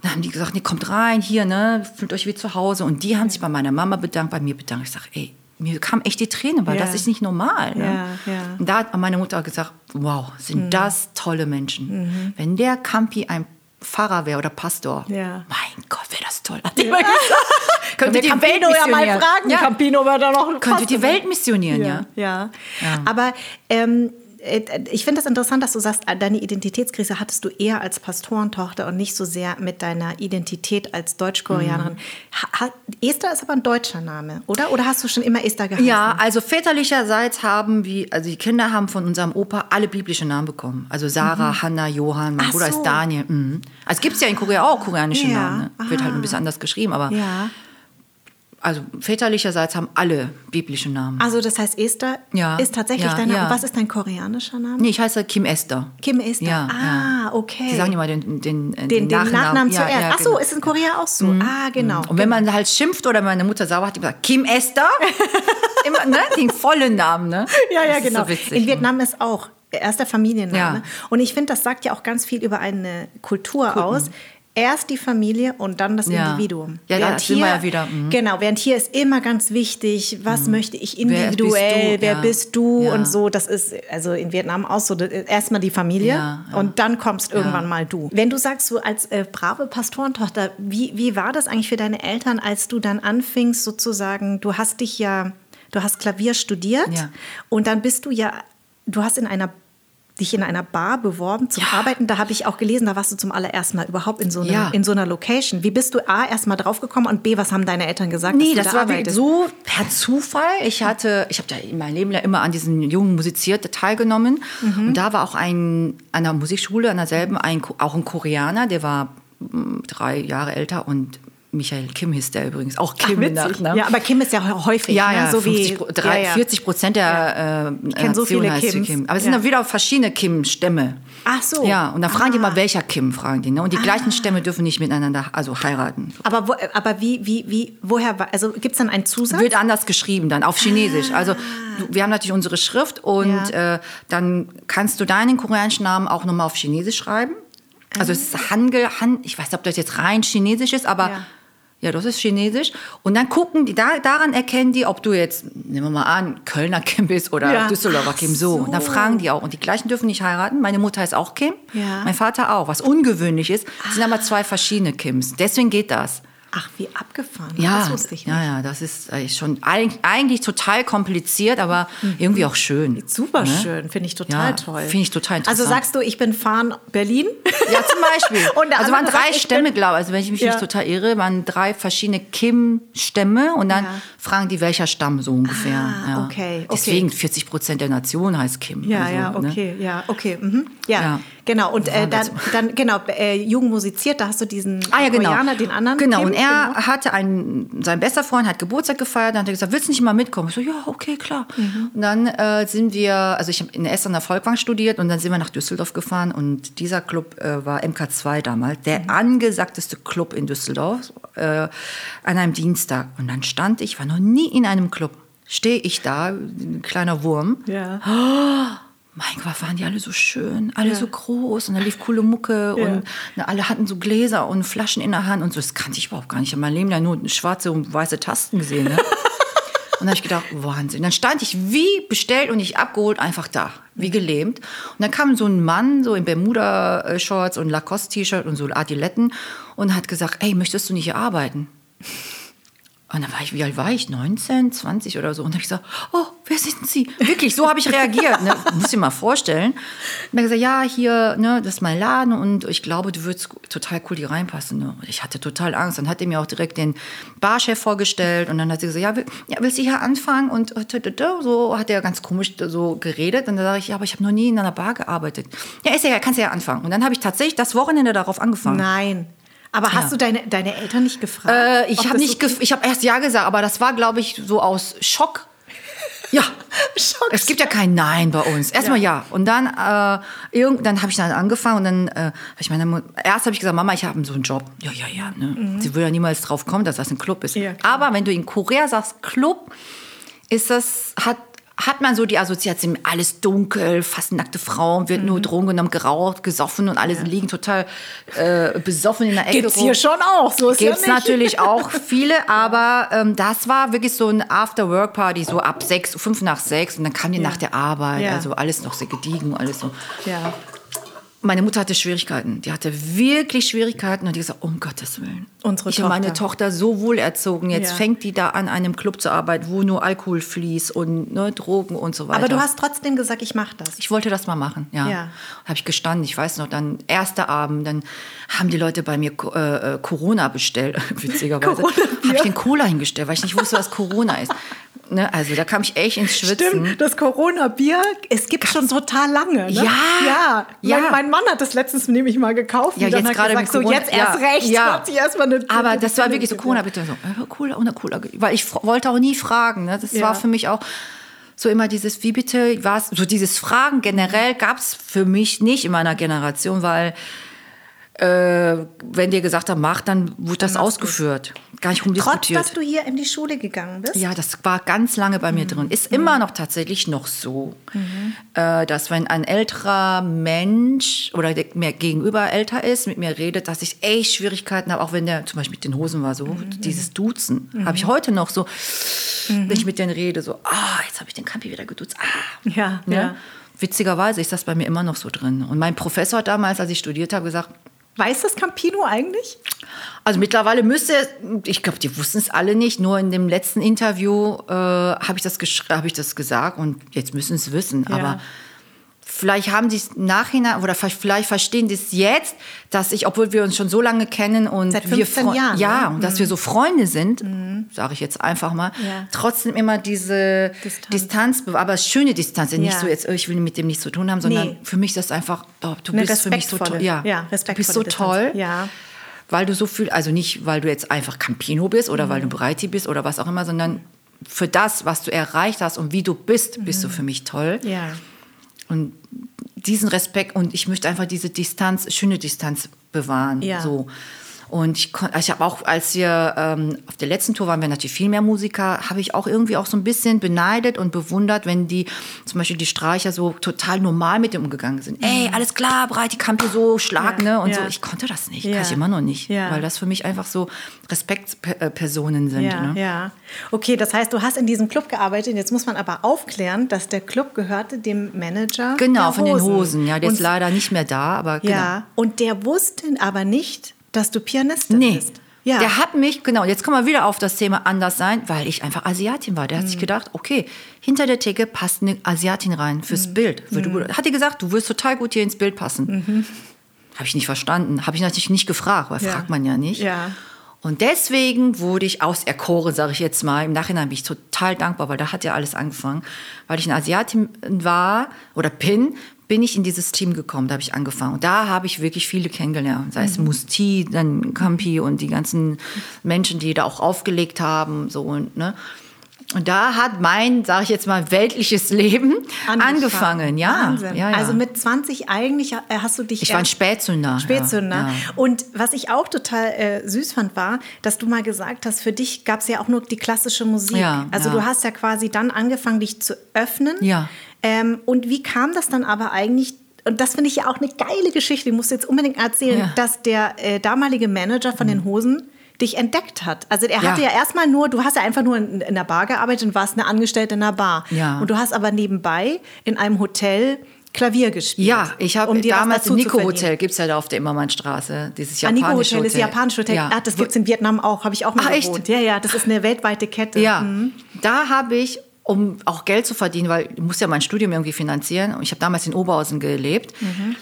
Speaker 1: Dann haben die gesagt, nee, kommt rein, hier, ne, fühlt euch wie zu Hause. Und die haben sich bei meiner Mama bedankt, bei mir bedankt. Ich sage, ey, mir kamen echt die Tränen, weil
Speaker 2: Ja.
Speaker 1: das ist nicht normal. Ne?
Speaker 2: Ja, ja.
Speaker 1: Und da hat meine Mutter gesagt, wow, sind
Speaker 2: Mhm.
Speaker 1: das tolle Menschen. Wenn der Campi ein Pfarrer wäre oder Pastor,
Speaker 2: Ja.
Speaker 1: mein Gott, wäre das toll. Hat immer gesagt. Könnte die
Speaker 2: Campino
Speaker 1: Welt
Speaker 2: ja mal
Speaker 1: missionieren.
Speaker 2: fragen.
Speaker 1: Ja.
Speaker 2: Campino war da noch
Speaker 1: Könnte die Welt missionieren, ja.
Speaker 2: Ja,
Speaker 1: Ja.
Speaker 2: aber ähm, äh, ich finde das interessant, dass du sagst, äh, deine Identitätskrise hattest du eher als Pastorentochter und nicht so sehr mit deiner Identität als Deutschkoreanerin. Ha- Esther ist aber ein deutscher Name, oder? Oder hast du schon immer Esther geheißen?
Speaker 1: Ja, also väterlicherseits haben wir, also die Kinder haben von unserem Opa alle biblischen Namen bekommen. Also Sarah, Hannah, Johann, mein
Speaker 2: Mhm. Ach
Speaker 1: Bruder
Speaker 2: so.
Speaker 1: ist Daniel. Mhm. Also gibt es ja in Korea auch koreanische
Speaker 2: Ja,
Speaker 1: Namen. Ne? Wird halt ein bisschen anders geschrieben, aber
Speaker 2: Ja.
Speaker 1: Also väterlicherseits haben alle biblische Namen.
Speaker 2: Also das heißt, Esther
Speaker 1: Ja,
Speaker 2: ist tatsächlich
Speaker 1: ja,
Speaker 2: dein Name.
Speaker 1: ja.
Speaker 2: Was ist dein koreanischer Name?
Speaker 1: nee, ich heiße Kim Esther.
Speaker 2: Kim Esther.
Speaker 1: Ja,
Speaker 2: ah, okay.
Speaker 1: Sie sagen immer den, den, äh,
Speaker 2: den, den Nachnamen,
Speaker 1: Ja,
Speaker 2: zuerst. Ach so,
Speaker 1: genau.
Speaker 2: ist in Korea auch so. Ah, genau.
Speaker 1: Und wenn man halt schimpft oder meine Mutter sauer hat, die gesagt, Kim Esther, [LAUGHS] immer, ne? den vollen Namen, ne?
Speaker 2: Ja, ja,
Speaker 1: Das
Speaker 2: genau.
Speaker 1: So witzig,
Speaker 2: in
Speaker 1: ne?
Speaker 2: Vietnam ist auch erster Familienname.
Speaker 1: Ja.
Speaker 2: Und ich finde, das sagt ja auch ganz viel über eine Kultur aus. Erst die Familie und dann das
Speaker 1: Ja.
Speaker 2: Individuum.
Speaker 1: Ja, da
Speaker 2: Während
Speaker 1: sind wir ja wieder, mhm.
Speaker 2: Genau, während hier ist immer ganz wichtig, was möchte ich individuell,
Speaker 1: bist du?
Speaker 2: wer
Speaker 1: Ja.
Speaker 2: bist du
Speaker 1: Ja.
Speaker 2: und so. Das ist also in Vietnam auch so. Erstmal die Familie und dann kommst irgendwann mal du. Wenn du sagst, so als äh, brave Pastorentochter, wie, wie war das eigentlich für deine Eltern, als du dann anfingst sozusagen, du hast dich ja, du hast Klavier studiert und dann bist du ja, du hast in einer dich in einer Bar beworben zum
Speaker 1: Ja.
Speaker 2: Arbeiten. Da habe ich auch gelesen, da warst du zum allerersten Mal überhaupt in so, einem,
Speaker 1: Ja.
Speaker 2: in so einer Location. Wie bist du A, erst mal draufgekommen und B, was haben deine Eltern gesagt?
Speaker 1: Nee, das
Speaker 2: da
Speaker 1: war wirklich
Speaker 2: arbeitest?
Speaker 1: so per Zufall. Ich hatte, ich habe ja in meinem Leben lang immer an diesen Jungen musiziert teilgenommen.
Speaker 2: Mhm.
Speaker 1: Und da war auch ein, an der Musikschule, an derselben, ein, auch ein Koreaner, der war mm, drei Jahre älter und Michael Kim hieß der übrigens. Auch
Speaker 2: Ach,
Speaker 1: Kim
Speaker 2: witzig.
Speaker 1: Nachname.
Speaker 2: Ja, aber Kim ist ja häufig,
Speaker 1: Ja,
Speaker 2: ne?
Speaker 1: ja,
Speaker 2: so
Speaker 1: 50,
Speaker 2: wie
Speaker 1: Pro- drei,
Speaker 2: ja, ja.
Speaker 1: 40 Prozent der äh,
Speaker 2: kenn so viele
Speaker 1: heißt
Speaker 2: Kims.
Speaker 1: Kim. Aber es
Speaker 2: Ja.
Speaker 1: sind dann wieder verschiedene Kim-Stämme.
Speaker 2: Ach so.
Speaker 1: Ja, und dann fragen die
Speaker 2: Ah.
Speaker 1: mal, welcher Kim, fragen die. Ne? Und die gleichen Stämme dürfen nicht miteinander also heiraten.
Speaker 2: Aber, wo, aber wie, wie, wie, woher also gibt es dann einen Zusatz?
Speaker 1: Wird anders geschrieben dann, auf Chinesisch. Also du, wir haben natürlich unsere Schrift und
Speaker 2: Ja.
Speaker 1: äh, dann kannst du deinen koreanischen Namen auch nochmal auf Chinesisch schreiben. Also es ist Hangul, Han, ich weiß nicht, ob das jetzt rein Chinesisch ist, aber
Speaker 2: Ja.
Speaker 1: Ja, das ist Chinesisch. Und dann gucken die, da, daran erkennen die, ob du jetzt, nehmen wir mal an, Kölner Kim bist oder
Speaker 2: Ja.
Speaker 1: Düsseldorfer Kim, so. Und dann
Speaker 2: so.
Speaker 1: fragen die auch. Und die gleichen dürfen nicht heiraten. Meine Mutter ist auch Kim,
Speaker 2: Ja.
Speaker 1: mein Vater auch, was ungewöhnlich ist. Es sind aber zwei verschiedene Kims. Deswegen geht das.
Speaker 2: Ach, wie abgefahren.
Speaker 1: Ja,
Speaker 2: das wusste ich nicht.
Speaker 1: ja, ja, das ist äh, schon eig- eigentlich total kompliziert, aber irgendwie auch schön.
Speaker 2: Super
Speaker 1: ne?
Speaker 2: schön, finde ich total
Speaker 1: Ja,
Speaker 2: toll.
Speaker 1: finde ich total
Speaker 2: Also
Speaker 1: interessant.
Speaker 2: sagst du, ich bin Fahren Berlin?
Speaker 1: Ja, zum Beispiel. [LAUGHS] Also waren
Speaker 2: sagt,
Speaker 1: drei Stämme, glaube ich. Also wenn ich mich
Speaker 2: Ja.
Speaker 1: nicht total irre, waren drei verschiedene Kim-Stämme und dann
Speaker 2: Ja.
Speaker 1: fragen die, welcher Stamm so ungefähr.
Speaker 2: Ah, okay, okay.
Speaker 1: Deswegen 40 Prozent der Nation heißt Kim.
Speaker 2: Ja,
Speaker 1: also,
Speaker 2: ja,
Speaker 1: ne?
Speaker 2: okay, ja, okay. Mhm. Ja. Genau. Und äh, dann, dann, genau, äh, Jugend musiziert, da hast du diesen
Speaker 1: Ah ja, genau.
Speaker 2: Koreaner, den anderen.
Speaker 1: Genau,
Speaker 2: Kim,
Speaker 1: und er
Speaker 2: genau.
Speaker 1: hatte einen, sein bester Freund hat Geburtstag gefeiert, dann hat er gesagt, willst du nicht mal mitkommen? Ich so, ja, okay, klar.
Speaker 2: Mhm.
Speaker 1: Und dann äh, sind wir, also ich habe in Essen an der Volkwang studiert und dann sind wir nach Düsseldorf gefahren und dieser Club äh, war MK2 damals, der
Speaker 2: Mhm.
Speaker 1: angesagteste Club in Düsseldorf, äh, an einem Dienstag. Und dann stand ich, war noch nie in einem Club, stehe ich da, ein kleiner Wurm,
Speaker 2: Ja.
Speaker 1: Mein Gott, waren die alle so schön, alle
Speaker 2: Ja.
Speaker 1: so groß und da lief coole Mucke
Speaker 2: Ja.
Speaker 1: und na, alle hatten so Gläser und Flaschen in der Hand und so. Das kannte ich überhaupt gar nicht. Ich habe mein Leben lang nur schwarze und weiße Tasten gesehen. Ne? [LAUGHS] und dann habe ich gedacht, Wahnsinn. Dann stand ich wie bestellt und nicht abgeholt einfach da, wie gelähmt. Und dann kam so ein Mann so in Bermuda-Shorts und Lacoste-T-Shirt und so Adiletten und hat gesagt, ey, möchtest du nicht hier arbeiten? Und dann war ich, wie alt war ich? 19, 20 oder so. Und dann habe ich gesagt, oh, wer sind Sie? Wirklich, so habe ich reagiert. Ne? [LAUGHS] Muss dir mal vorstellen. Und dann gesagt, ja, hier, ne, das ist mein Laden und ich glaube, du würdest total cool hier reinpassen. Ne? Und ich hatte total Angst. Dann hat er mir auch direkt den Barchef vorgestellt und dann hat sie gesagt, ja, will, ja willst du hier anfangen? Und äh, so hat er ganz komisch so geredet. Und dann sage ich, ja, aber ich habe noch nie in einer Bar gearbeitet. Ja, ist ja, kannst du ja anfangen. Und dann habe ich tatsächlich das Wochenende darauf angefangen.
Speaker 2: Nein. Aber hast
Speaker 1: Ja.
Speaker 2: du deine, deine Eltern nicht gefragt?
Speaker 1: Äh, ich habe nicht, gef- ich habe erst ja gesagt, aber das war, glaube ich, so aus Schock. [LAUGHS] Ja,
Speaker 2: Schock.
Speaker 1: es gibt ja kein Nein bei uns. Erstmal ja. Und dann, äh, irgend, dann habe ich dann angefangen und dann äh, habe ich meine Mu- erst habe ich gesagt, Mama, ich habe so einen Job. Ja, ja, ja. Ne? Sie würde ja niemals drauf kommen, dass das ein Club ist.
Speaker 2: Mhm. Ja,
Speaker 1: aber wenn du in Korea sagst Club, ist das hat hat man so die Assoziation, alles dunkel, fast nackte Frauen, wird
Speaker 2: Mhm.
Speaker 1: nur Drogen genommen, geraucht, gesoffen und alle liegen total äh, besoffen in der Ecke
Speaker 2: Gibt's
Speaker 1: rum.
Speaker 2: hier schon auch, so ist ja
Speaker 1: Gibt es
Speaker 2: nicht.
Speaker 1: natürlich auch [LAUGHS] viele, aber ähm, das war wirklich so ein After-Work-Party, so ab sechs, fünf nach sechs und dann kam die
Speaker 2: Ja.
Speaker 1: nach der Arbeit,
Speaker 2: Ja.
Speaker 1: also alles noch sehr gediegen, alles so.
Speaker 2: Ja.
Speaker 1: Meine Mutter hatte Schwierigkeiten, die hatte wirklich Schwierigkeiten und die gesagt, um Gottes Willen.
Speaker 2: Unsere
Speaker 1: ich habe meine
Speaker 2: Tochter.
Speaker 1: Tochter so wohl erzogen, jetzt
Speaker 2: Ja.
Speaker 1: fängt die da an einem Club zu arbeiten, wo nur Alkohol fließt und ne, Drogen und so weiter.
Speaker 2: Aber du hast trotzdem gesagt, ich mache das.
Speaker 1: Ich wollte das mal machen, ja.
Speaker 2: Ja.
Speaker 1: Habe ich gestanden. Ich weiß noch, dann erster Abend, dann haben die Leute bei mir äh, äh, Corona bestellt, [LAUGHS] witzigerweise.
Speaker 2: Corona-Bier.
Speaker 1: Habe ich den Cola hingestellt, weil ich nicht wusste, was Corona ist. [LAUGHS] Ne? Also da kam ich echt ins Schwitzen.
Speaker 2: Stimmt, das Corona-Bier, es gibt schon total lange. Ne?
Speaker 1: Ja,
Speaker 2: ja.
Speaker 1: ja.
Speaker 2: Mein, mein Mann hat das letztens nämlich mal gekauft.
Speaker 1: Ja,
Speaker 2: und dann
Speaker 1: jetzt
Speaker 2: hat
Speaker 1: gerade
Speaker 2: gesagt,
Speaker 1: mit
Speaker 2: so
Speaker 1: Corona-
Speaker 2: jetzt erst
Speaker 1: ja,
Speaker 2: recht,
Speaker 1: ja.
Speaker 2: hat sie erstmal eine
Speaker 1: Aber das war wirklich so. Corona, bitte so, äh, Cola eine Cola. Weil ich wollte auch nie fragen. Ne? Das
Speaker 2: Ja.
Speaker 1: war für mich auch so immer dieses, wie bitte, was, so dieses Fragen generell gab es für mich nicht in meiner Generation, weil äh, wenn dir gesagt haben, mach, dann wurde das ausgeführt. Gar nicht
Speaker 2: Trotz,
Speaker 1: rumdiskutiert.
Speaker 2: dass du hier in die Schule gegangen bist?
Speaker 1: Ja, das war ganz lange bei mir drin. Ist immer noch tatsächlich noch so, äh, dass wenn ein älterer Mensch oder der mir gegenüber älter ist, mit mir redet, dass ich echt Schwierigkeiten habe, auch wenn der zum Beispiel mit den Hosen war, so dieses Duzen. Habe ich heute noch so, wenn ich mit denen rede, so, ah, jetzt habe ich den Kampi wieder geduzt. Ah,
Speaker 2: Ja,
Speaker 1: ne?
Speaker 2: ja.
Speaker 1: Witzigerweise ist das bei mir immer noch so drin. Und mein Professor hat damals, als ich studiert habe, gesagt,
Speaker 2: Weiß das Campino eigentlich?
Speaker 1: also mittlerweile müsste, ich glaube, die wussten es alle nicht. Nur in dem letzten Interview äh, habe ich, das hab ich das gesagt und jetzt müssen sie es wissen.
Speaker 2: Ja.
Speaker 1: Aber vielleicht haben die es nachhinein oder vielleicht- verstehen die es jetzt, dass ich, obwohl wir uns schon so lange kennen und
Speaker 2: Seit
Speaker 1: wir
Speaker 2: 15
Speaker 1: Fre-
Speaker 2: Jahren,
Speaker 1: ja
Speaker 2: ne? Mhm.
Speaker 1: und dass wir so Freunde sind, sage ich jetzt einfach mal,
Speaker 2: Ja.
Speaker 1: trotzdem immer diese
Speaker 2: Distanz.
Speaker 1: Distanz, aber schöne Distanz, nicht
Speaker 2: Ja.
Speaker 1: so jetzt, oh, ich will mit dem nichts zu tun haben, sondern
Speaker 2: Nee.
Speaker 1: für mich ist das einfach, oh, du
Speaker 2: Eine
Speaker 1: bist für mich so toll, ja,
Speaker 2: ja,
Speaker 1: du bist so
Speaker 2: Distanz.
Speaker 1: toll,
Speaker 2: Ja.
Speaker 1: weil du so viel, also nicht, weil du jetzt einfach Campino bist oder
Speaker 2: Mhm.
Speaker 1: weil du Breiti bist oder was auch immer, sondern für das, was du erreicht hast und wie du bist, bist du für mich toll.
Speaker 2: Mhm. Ja.
Speaker 1: Und diesen Respekt und ich möchte einfach diese Distanz, schöne Distanz bewahren.
Speaker 2: Ja.
Speaker 1: So. Und ich, kon- ich habe auch, als wir ähm, auf der letzten Tour waren, wir natürlich viel mehr Musiker, habe ich auch irgendwie auch so ein bisschen beneidet und bewundert, wenn die, zum Beispiel die Streicher so total normal mit dem umgegangen sind. Ey, alles klar, breit die Kampe so, Schlag,
Speaker 2: Mhm. Ja,
Speaker 1: ne? Und
Speaker 2: ja.
Speaker 1: so. Ich konnte das nicht,
Speaker 2: Ja.
Speaker 1: kann ich immer noch nicht, weil das für mich einfach so Respektpersonen sind.
Speaker 2: Ja,
Speaker 1: ne?
Speaker 2: ja. Okay, das heißt, du hast in diesem Club gearbeitet. Jetzt muss man aber aufklären, dass der Club gehörte dem Manager.
Speaker 1: Genau, von den Hosen. Ja, der
Speaker 2: Und-
Speaker 1: ist leider nicht mehr da, aber genau.
Speaker 2: Ja, und der wusste aber nicht, dass du Pianistin
Speaker 1: Nee,
Speaker 2: bist. Ja.
Speaker 1: Der hat mich, genau, jetzt kommen wir wieder auf das Thema anders sein, weil ich einfach Asiatin war. Der hat sich gedacht, okay, hinter der Theke passt eine Asiatin rein fürs Bild. Für Du, hat dir gesagt, du wirst total gut hier ins Bild passen. Habe ich nicht verstanden. Habe ich natürlich nicht gefragt, weil
Speaker 2: Ja.
Speaker 1: fragt man ja nicht.
Speaker 2: Ja.
Speaker 1: Und deswegen wurde ich auserkoren, sage ich jetzt mal. Im Nachhinein bin ich total dankbar, weil da hat ja alles angefangen. Weil ich eine Asiatin war oder bin, bin ich in dieses Team gekommen. Da habe ich angefangen. Da habe ich wirklich viele kennengelernt. Sei es Musti, dann Campi und die ganzen Menschen, die da auch aufgelegt haben. So, und, ne? und da hat mein, sage ich jetzt mal, weltliches Leben angefangen. Ja,
Speaker 2: Wahnsinn.
Speaker 1: ja, ja.
Speaker 2: Also mit 20 eigentlich äh, hast du dich
Speaker 1: ich war ein Spätzünder.
Speaker 2: Spätzünder.
Speaker 1: Ja, ja.
Speaker 2: Und was ich auch total äh, süß fand, war, dass du mal gesagt hast, für dich gab es ja auch nur die klassische Musik.
Speaker 1: Ja,
Speaker 2: also
Speaker 1: ja.
Speaker 2: du hast ja quasi dann angefangen, dich zu öffnen.
Speaker 1: Ja.
Speaker 2: Ähm, und wie kam das dann aber eigentlich? Und das finde ich ja auch eine geile Geschichte, die musst du jetzt unbedingt erzählen,
Speaker 1: Ja.
Speaker 2: dass der äh, damalige Manager von den Hosen dich entdeckt hat. Also er
Speaker 1: Ja.
Speaker 2: hatte ja erstmal nur, du hast ja einfach nur in, in der Bar gearbeitet und warst eine Angestellte in der Bar.
Speaker 1: Ja.
Speaker 2: Und du hast aber nebenbei in einem Hotel Klavier gespielt.
Speaker 1: Ja, ich habe
Speaker 2: um
Speaker 1: damals im Nico. Hotel, gibt es ja da auf der Immermannstraße, dieses
Speaker 2: Ah, Nico
Speaker 1: japanische
Speaker 2: Hotel ist japanische Hotel.
Speaker 1: Ja.
Speaker 2: Ah, das gibt es in Vietnam auch, habe ich auch mal
Speaker 1: Ach, echt?
Speaker 2: Ja, ja, das ist eine weltweite Kette.
Speaker 1: Ja,
Speaker 2: Mhm.
Speaker 1: da habe ich, um auch Geld zu verdienen, weil ich muss ja mein Studium irgendwie finanzieren und ich habe damals in Oberhausen gelebt,
Speaker 2: Mhm.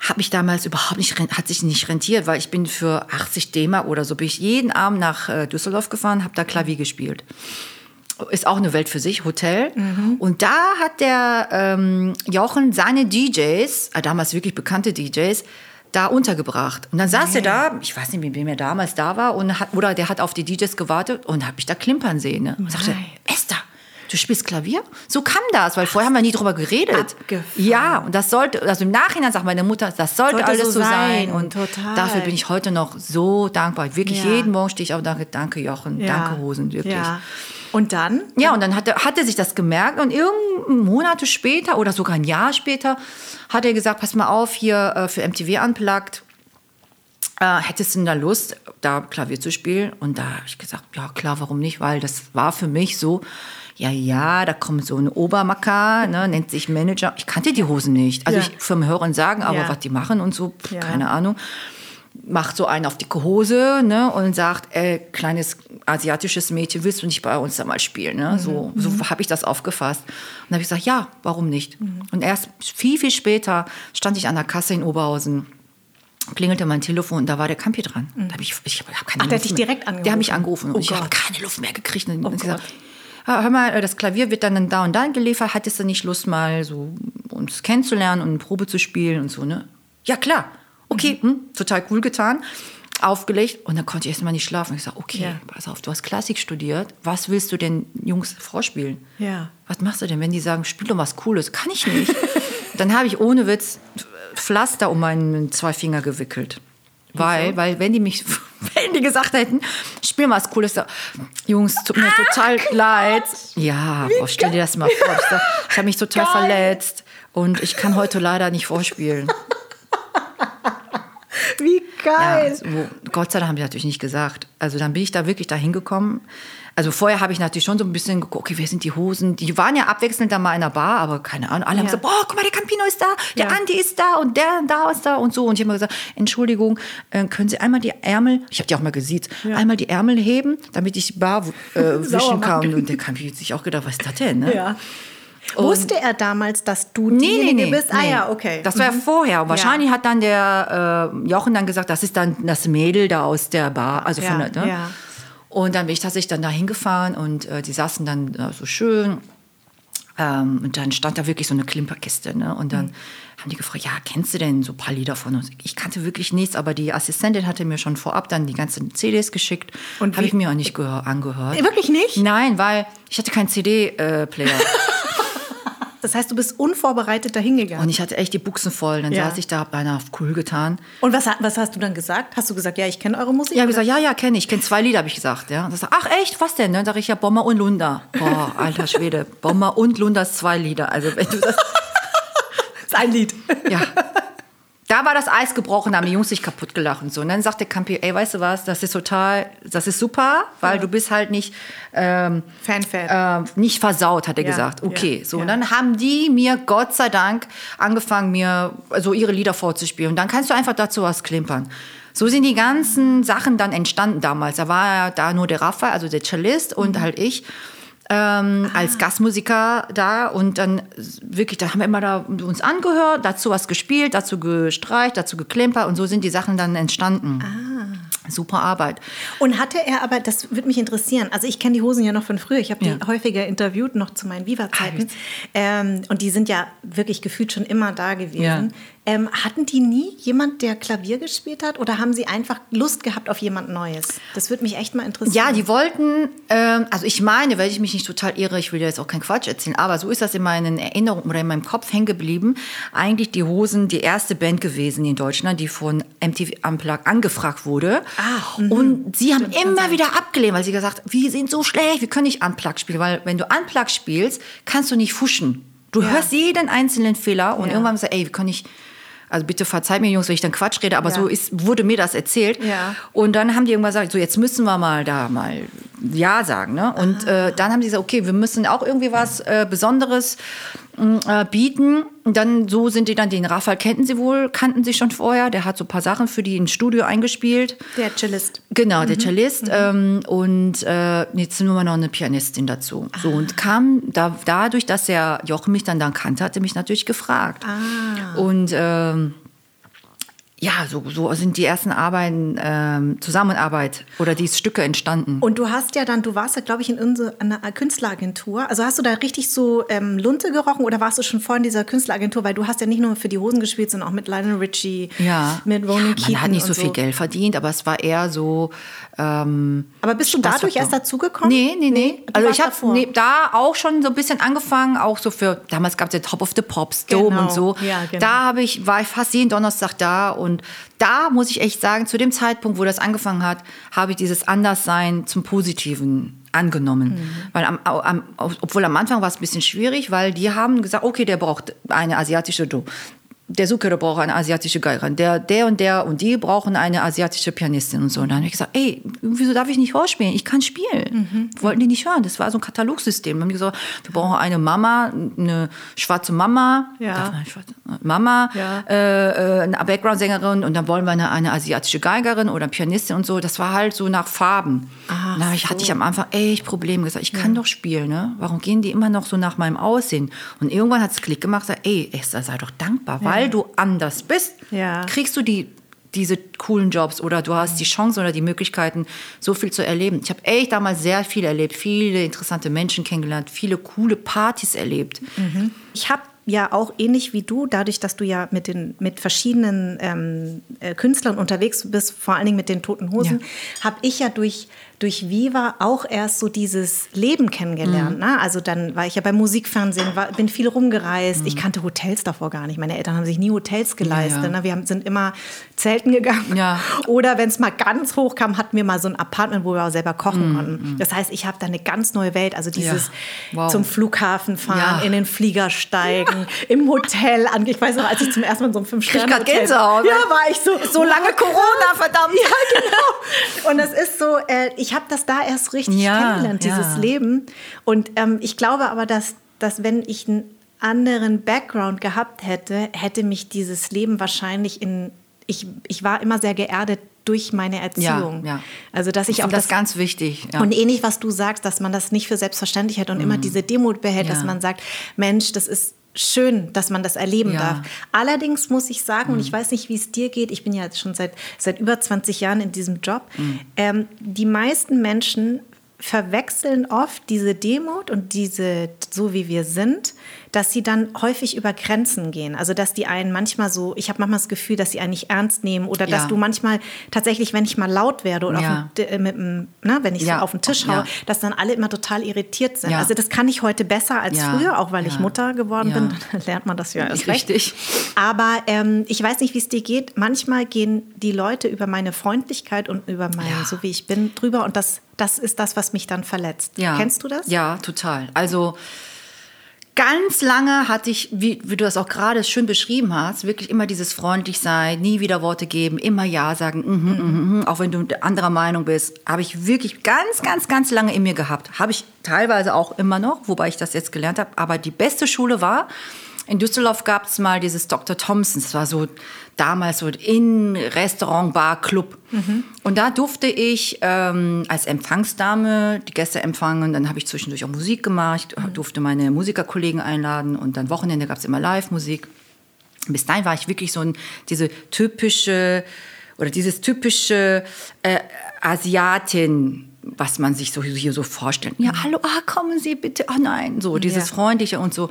Speaker 1: habe ich damals überhaupt nicht, hat sich nicht rentiert, weil ich bin für 80 D-Mark oder so, bin ich jeden Abend nach äh, Düsseldorf gefahren, habe da Klavier gespielt. Ist auch eine Welt für sich, Hotel.
Speaker 2: Mhm.
Speaker 1: Und da hat der ähm, Jochen seine DJs, äh, damals wirklich bekannte DJs, da untergebracht. Und dann saß er da, ich weiß nicht, mit wem er damals da war, und hat, oder der hat auf die DJs gewartet und hat mich da klimpern sehen. Ne? Und sagte,
Speaker 2: Nein.
Speaker 1: Esther, du spielst Klavier? So kam das, weil vorher haben wir nie drüber geredet.
Speaker 2: Abgefahren.
Speaker 1: Ja, und das sollte, also im Nachhinein sagt meine Mutter, das sollte,
Speaker 2: Sollte
Speaker 1: alles
Speaker 2: so
Speaker 1: sein.
Speaker 2: sein,
Speaker 1: Und
Speaker 2: total.
Speaker 1: dafür bin ich heute noch so dankbar. Wirklich
Speaker 2: Ja.
Speaker 1: jeden Morgen stehe ich auf danke, danke Jochen,
Speaker 2: Ja.
Speaker 1: danke Hosen, wirklich.
Speaker 2: Ja. Und dann?
Speaker 1: Ja, und dann hat er, sich das gemerkt und irgendein Monate später oder sogar ein Jahr später hat er gesagt, pass mal auf, hier äh, für MTV Unplugged, äh, hättest du denn da Lust, da Klavier zu spielen? Und da habe ich gesagt, ja klar, warum nicht? Weil das war für mich so, ja, ja, da kommt so ein Obermacker, ne, nennt sich Manager. Ich kannte die Hosen nicht. Also
Speaker 2: Ja.
Speaker 1: ich vom Hören sagen, aber
Speaker 2: Ja.
Speaker 1: was die machen und so, pff,
Speaker 2: Ja.
Speaker 1: keine Ahnung macht so einen auf dicke Hose ne, und sagt, ey, kleines asiatisches Mädchen, willst du nicht bei uns da mal spielen? Ne? So, so habe ich das aufgefasst. Und dann habe ich gesagt, ja, warum nicht? Und erst viel, viel später stand ich an der Kasse in Oberhausen, klingelte mein Telefon und da war der Campi dran. Da hab ich ich habe keine
Speaker 2: Ach, der hat
Speaker 1: Luft
Speaker 2: dich direkt angerufen?
Speaker 1: Der hat mich angerufen
Speaker 2: Oh
Speaker 1: und ich habe keine Luft mehr gekriegt. Und
Speaker 2: Oh
Speaker 1: gesagt,
Speaker 2: Gott.
Speaker 1: "Ah, hör mal, das Klavier wird dann da und dann geliefert. Hattest du nicht Lust, mal so uns kennenzulernen und eine Probe zu spielen und so, ne? Ja, klar. Okay,
Speaker 2: Mhm.
Speaker 1: hm, total cool getan. Aufgelegt und dann konnte ich erst mal nicht schlafen. Ich sage, okay,
Speaker 2: Ja.
Speaker 1: pass auf, du hast Klassik studiert. Was willst du den Jungs vorspielen?
Speaker 2: Ja.
Speaker 1: Was machst du denn, wenn die sagen, spiel doch was Cooles? Kann ich nicht. [LAUGHS] dann habe ich ohne Witz Pflaster um meinen zwei Finger gewickelt. Weil, weil wenn die mich, [LAUGHS] wenn die gesagt hätten, spiel mal was Cooles, da, Jungs, tut mir total leid. Ja, boah, stell dir das mal vor. Ich, ich habe mich total
Speaker 2: Geil.
Speaker 1: verletzt und ich kann heute leider nicht vorspielen.
Speaker 2: Wie
Speaker 1: Ja,
Speaker 2: geil.
Speaker 1: so, Gott sei Dank habe ich natürlich nicht gesagt. Also dann bin ich da wirklich da hingekommen. Also vorher habe ich natürlich schon so ein bisschen geguckt, okay, wer sind die Hosen? Die waren ja abwechselnd da mal in der Bar, aber keine Ahnung. Alle haben
Speaker 2: Ja.
Speaker 1: gesagt, boah, guck mal, der Campino ist da, der
Speaker 2: Ja.
Speaker 1: Andi ist da und der da ist da und so. Und ich habe immer gesagt, Entschuldigung, äh, können Sie einmal die Ärmel, ich habe die auch mal gesiezt, einmal die Ärmel heben, damit ich die Bar [LAUGHS] äh, wischen kann. Und der Campi hat sich auch gedacht, was ist das denn? Ne?
Speaker 2: Ja. Wusste er damals, dass du
Speaker 1: Nee, nee,
Speaker 2: diejenige
Speaker 1: nee.
Speaker 2: bist? Ah
Speaker 1: nee.
Speaker 2: ja, okay.
Speaker 1: Das war ja
Speaker 2: Mhm.
Speaker 1: vorher. Und wahrscheinlich hat dann der äh, Jochen dann gesagt, das ist dann das Mädel da aus der Bar. Also von
Speaker 2: Ja,
Speaker 1: der, ne?
Speaker 2: ja.
Speaker 1: Und dann bin ich tatsächlich dann da hingefahren und äh, die saßen dann äh, so schön. Ähm, und dann stand da wirklich so eine Klimperkiste. Ne? Und
Speaker 2: Mhm.
Speaker 1: dann haben die gefragt, ja, kennst du denn so ein paar Lieder von uns? Ich kannte wirklich nichts, aber die Assistentin hatte mir schon vorab dann die ganzen CDs geschickt.
Speaker 2: Und
Speaker 1: habe ich mir auch nicht gehör, angehört.
Speaker 2: Äh, Wirklich nicht?
Speaker 1: Nein, weil ich hatte keinen CD-Player. [LAUGHS]
Speaker 2: Das heißt, du bist unvorbereitet dahingegangen.
Speaker 1: und ich hatte echt die Buchsen voll. Dann
Speaker 2: Ja.
Speaker 1: saß ich da, beinahe cool getan.
Speaker 2: Und was, was hast du dann gesagt? Hast du gesagt, ja, ich kenne eure Musik?
Speaker 1: Ja, hab gesagt, ja, ja, kenne ich. Ich kenne zwei Lieder, habe ich gesagt. Ja. Und sagt, ach echt, was denn? Dann sage ich ja Bomber und Lunda. Boah, alter Schwede. Bomber und Lunda ist zwei Lieder. Also wenn du das,
Speaker 2: Das [LAUGHS] ist ein Lied.
Speaker 1: ja. Da war das Eis gebrochen, da haben die Jungs sich kaputt gelacht und so. Und dann sagt der Campi, ey, weißt du was, das ist total, das ist super, weil du bist halt nicht, ähm,
Speaker 2: Fan-Fan.
Speaker 1: äh, nicht versaut, hat er
Speaker 2: Ja,
Speaker 1: gesagt. Okay,
Speaker 2: ja,
Speaker 1: so.
Speaker 2: ja.
Speaker 1: Und dann haben die mir, Gott sei Dank, angefangen, mir so ihre Lieder vorzuspielen. Und dann kannst du einfach dazu was klimpern. So sind die ganzen Sachen dann entstanden damals. Da war ja da nur der Raphael, also der Cellist und halt ich ähm, ah. als Gastmusiker da und dann wirklich, da haben wir immer da uns angehört, dazu was gespielt, dazu gestreicht, dazu geklimpert und so sind die Sachen dann entstanden. Ah. Super Arbeit.
Speaker 2: Und hatte er aber, das würde mich interessieren, also ich kenne die Hosen ja noch von früher, ich habe ja. die häufiger interviewt, noch zu meinen Viva-Zeiten. Ähm, und die sind ja wirklich gefühlt schon immer da gewesen. Ja. Ähm, hatten die nie jemand, der Klavier gespielt hat oder haben sie einfach Lust gehabt auf jemand Neues? Das würde mich echt mal interessieren.
Speaker 1: Ja, die wollten, ähm, also ich meine, weil ich mich nicht total irre, ich will jetzt auch keinen Quatsch erzählen, aber so ist das in meinen Erinnerungen oder in meinem Kopf hängen geblieben. Eigentlich die Hosen die erste Band gewesen in Deutschland, die von MTV Unplugged angefragt wurde. Ah, mhm. und sie haben Stimmt, immer wieder abgelehnt, weil sie gesagt haben, wir sind so schlecht, wir können nicht Unplugged spielen, weil wenn du Unplugged spielst, kannst du nicht fuschen. Du ja. hörst jeden einzelnen Fehler und ja. irgendwann sagst du, ey, wie kann ich also bitte verzeiht mir Jungs, wenn ich dann Quatsch rede, aber ja. so ist, wurde mir das erzählt. Ja. Und dann haben die irgendwann gesagt, so jetzt müssen wir mal da mal Ja sagen. Ne? Und äh, dann haben die gesagt, okay, wir müssen auch irgendwie was äh, Besonderes äh, bieten. Und dann so sind die dann, den Raphael kannten sie wohl, kannten sie schon vorher. Der hat so ein paar Sachen für die ins Studio eingespielt.
Speaker 2: Der Cellist.
Speaker 1: Genau, der mhm. Cellist. Mhm. Ähm, und äh, jetzt nur mal noch eine Pianistin dazu. Ah. So und kam da, dadurch, dass der Jochen mich dann dann kannte, hatte mich natürlich gefragt. Ah. Und ähm, ja, so, so sind die ersten Arbeiten, ähm, Zusammenarbeit oder die Stücke entstanden.
Speaker 2: Und du hast ja dann, du warst ja, glaube ich, in einer Künstleragentur. Also hast du da richtig so ähm, Lunte gerochen oder warst du schon vor in dieser Künstleragentur? Weil du hast ja nicht nur für die Hosen gespielt, sondern auch mit Lionel Richie,
Speaker 1: ja.
Speaker 2: mit Ronan ja,
Speaker 1: Keaton. Man hat nicht so viel so. Geld verdient, aber es war eher so.
Speaker 2: Ähm, aber bist du dadurch erst dazugekommen?
Speaker 1: Nee, nee, nee. also ich habe nee, da auch schon so ein bisschen angefangen, auch so für, damals gab es ja Top of the Pops, Dome genau. und so. Ja, genau. Da habe ich, war ich fast jeden Donnerstag da und und da muss ich echt sagen, zu dem Zeitpunkt, wo das angefangen hat, habe ich dieses Anderssein zum Positiven angenommen. Mhm. Weil am, am, obwohl am Anfang war es ein bisschen schwierig, weil die haben gesagt, okay, der braucht eine asiatische Do der Zucchero braucht eine asiatische Geigerin, der, der und der und die brauchen eine asiatische Pianistin und so. Und dann habe ich gesagt, ey, wieso darf ich nicht vorspielen? Ich kann spielen. Mhm. Wollten die nicht hören. Das war so ein Katalogsystem. Dann haben die gesagt, wir brauchen eine Mama, eine schwarze Mama, ja. Mama, ja. äh, eine Background-Sängerin und dann wollen wir eine, eine, asiatische Geigerin oder Pianistin und so. Das war halt so nach Farben. Ach, da so. hatte ich am Anfang echt Probleme gesagt, ich kann ja. doch spielen. Ne? Warum gehen die immer noch so nach meinem Aussehen? Und irgendwann hat es Klick gemacht, gesagt, ey, Esther, sei doch dankbar, weil weil du anders bist, ja. kriegst du die diese coolen Jobs oder du hast die Chance oder die Möglichkeiten, so viel zu erleben. Ich habe echt damals sehr viel erlebt, viele interessante Menschen kennengelernt, viele coole Partys erlebt.
Speaker 2: Mhm. Ich habe ja auch ähnlich wie du, dadurch, dass du ja mit den mit verschiedenen ähm, äh, Künstlern unterwegs bist, vor allen Dingen mit den Toten Hosen, ja. habe ich ja durch durch Viva auch erst so dieses Leben kennengelernt. Mhm. Ne? Also dann war ich ja beim Musikfernsehen, war, bin viel rumgereist. Mhm. Ich kannte Hotels davor gar nicht. Meine Eltern haben sich nie Hotels geleistet. Ja, ja. Ne? Wir haben, sind immer Zelten gegangen. Ja. [LAUGHS] Oder wenn es mal ganz hoch kam, hatten wir mal so ein Apartment, wo wir auch selber kochen mhm. konnten. Mhm. Das heißt, ich habe da eine ganz neue Welt. Also dieses wow. zum Flughafen fahren, in den Flieger steigen, im Hotel an. Ich weiß noch, als ich zum ersten Mal in so einem fünf sterne hotel
Speaker 1: Gänsehaut.
Speaker 2: Ja, war ich so.
Speaker 1: So lange Corona, verdammt. [LAUGHS]
Speaker 2: Ja, genau. Und es ist so, äh, ich ich habe das da erst richtig ja, kennengelernt, dieses ja. Leben. Und ähm, ich glaube aber, dass, dass wenn ich einen anderen Background gehabt hätte, hätte mich dieses Leben wahrscheinlich in. Ich, ich war immer sehr geerdet durch meine Erziehung. Ja, ja. Also dass ich, ich auch
Speaker 1: das, das ganz wichtig.
Speaker 2: Ja. Und ähnlich was du sagst, dass man das nicht für selbstverständlich hat und mhm. immer diese Demut behält, dass man sagt, Mensch, das ist schön, dass man das erleben ja. darf. Allerdings muss ich sagen, mhm. und ich weiß nicht, wie es dir geht, ich bin ja schon seit, seit über 20 Jahren in diesem Job, mhm. ähm, die meisten Menschen verwechseln oft diese Demut und diese, so wie wir sind, dass sie dann häufig über Grenzen gehen. Also dass die einen manchmal so, ich habe manchmal das Gefühl, dass sie einen nicht ernst nehmen oder ja. dass du manchmal tatsächlich, wenn ich mal laut werde oder ja. dem, äh, mit dem, ne, wenn ich ja. so auf den Tisch haue, dass dann alle immer total irritiert sind. Also das kann ich heute besser als früher, auch weil ich Mutter geworden bin. Dann [LAUGHS] lernt man das ja erst
Speaker 1: Richtig.
Speaker 2: Recht. Aber ähm, ich weiß nicht, wie es dir geht. Manchmal gehen die Leute über meine Freundlichkeit und über mein, so wie ich bin, drüber und das, das ist das, was mich dann verletzt. Kennst du das?
Speaker 1: Ja, total. Also Ganz lange hatte ich, wie, wie du das auch gerade schön beschrieben hast, wirklich immer dieses freundlich sein, nie wieder Worte geben, immer Ja sagen, mm -hmm, mm -hmm, auch wenn du anderer Meinung bist, habe ich wirklich ganz, ganz, ganz lange in mir gehabt. Habe ich teilweise auch immer noch, wobei ich das jetzt gelernt habe. Aber die beste Schule war, in Düsseldorf gab es mal dieses Dr. Thompson. Das war so damals so in Restaurant, Bar, Club. Mhm. Und da durfte ich ähm, als Empfangsdame die Gäste empfangen. Dann habe ich zwischendurch auch Musik gemacht. Ich durfte meine Musikerkollegen einladen. Und dann Wochenende gab es immer Live-Musik. Bis dahin war ich wirklich so ein, diese typische oder dieses typische äh, Asiatin, was man sich so hier so vorstellt. Ja, hallo, ah, kommen Sie bitte. Ah, nein, so dieses ja. freundliche und so.